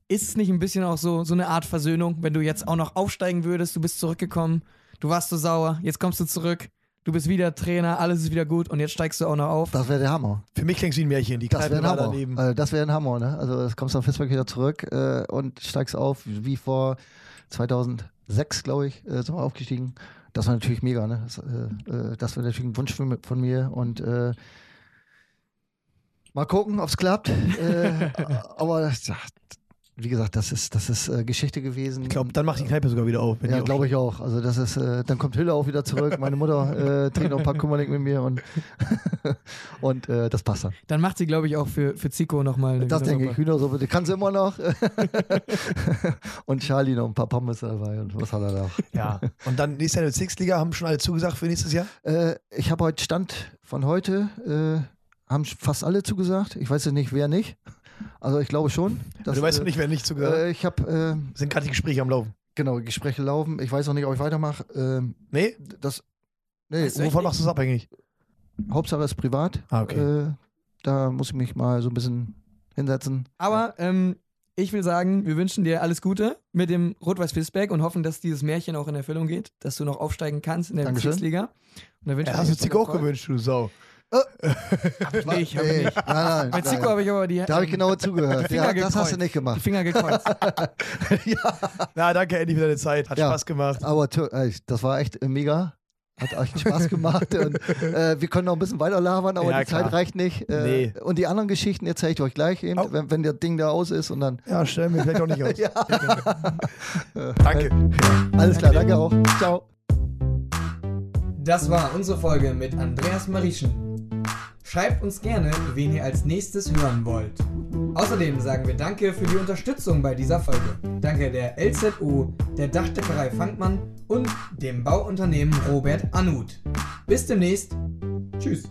Ist es nicht ein bisschen auch so, so eine Art Versöhnung, wenn du jetzt auch noch aufsteigen würdest, du bist zurückgekommen, du warst so sauer, jetzt kommst du zurück, du bist wieder Trainer, alles ist wieder gut und jetzt steigst du auch noch auf. Das wäre der Hammer. Für mich klingt es wie ein Märchen. Die Das wäre ein Hammer. daneben. Also das wäre ein Hammer, ne? Also das kommst du auf Facebook wieder zurück äh, und steigst auf, wie vor 2006, glaube ich, äh, sind wir aufgestiegen. Das war natürlich mega, ne? Das, äh, äh, das wäre natürlich ein Wunsch von, von mir und äh, mal gucken, ob es klappt. äh, aber das, wie gesagt, das ist, das ist äh, Geschichte gewesen. Ich glaube, dann macht die Kneipe sogar wieder auf. Ja, glaube ich auch. Also das ist, äh, dann kommt Hülle auch wieder zurück. Meine Mutter äh, trinkt noch ein paar Kummerling mit mir und, und äh, das passt dann. Dann macht sie, glaube ich, auch für, für Zico nochmal eine Das denke ich. Hühnersuppe, die kann sie immer noch. und Charlie noch ein paar Pommes dabei und was hat er noch. Ja. Und dann nächstes Jahr in der Six-Liga, haben schon alle zugesagt für nächstes Jahr? Äh, ich habe heute Stand von heute, äh, haben fast alle zugesagt. Ich weiß jetzt nicht, wer nicht. Also ich glaube schon. dass, du weißt äh, noch nicht, wer nicht hat. Äh, ich habe, äh, Sind gerade die Gespräche am Laufen. genau, Gespräche laufen. Ich weiß noch nicht, ob ich weitermache. Ähm, Nee? das, nee, Weißt du Wovon machst du es abhängig? Hauptsache ist privat. Ah, okay. Äh, da muss ich mich mal so ein bisschen hinsetzen. Aber ähm, ich will sagen, wir wünschen dir alles Gute mit dem Rot-Weiß Fisbeck und hoffen, dass dieses Märchen auch in Erfüllung geht, dass du noch aufsteigen kannst in der. Bezirksliga. Und da wünschen Ja, hast dir du Zico auch viel Erfolg. gewünscht, du Sau. Nee, ich habe Nee, nicht. Nein, nein, Bei Zico habe ich aber die, Da habe ich genau zugehört. Finger Ja, das hast gekreuzt. du nicht die gemacht. Finger gekreuzt. Na, danke, Andy, für deine Zeit. Hat Ja. Spaß gemacht. Aber das war echt äh, mega. Hat echt Spaß gemacht. und, äh, wir können noch ein bisschen weiter labern, aber Ja, die Zeit klar. reicht nicht. Äh, Nee. Und die anderen Geschichten erzähle ich euch gleich eben, Au. wenn, wenn der Ding da aus ist und dann. Ja, stell mir vielleicht auch nicht aus. Ja. Danke. Alles klar, danke auch. Ciao. Das war unsere Folge mit Andreas Marieschen. Schreibt uns gerne, wen ihr als nächstes hören wollt. Außerdem sagen wir Danke für die Unterstützung bei dieser Folge. Danke der LZU, der Dachdeckerei Fangmann und dem Bauunternehmen Robert Anut. Bis demnächst. Tschüss.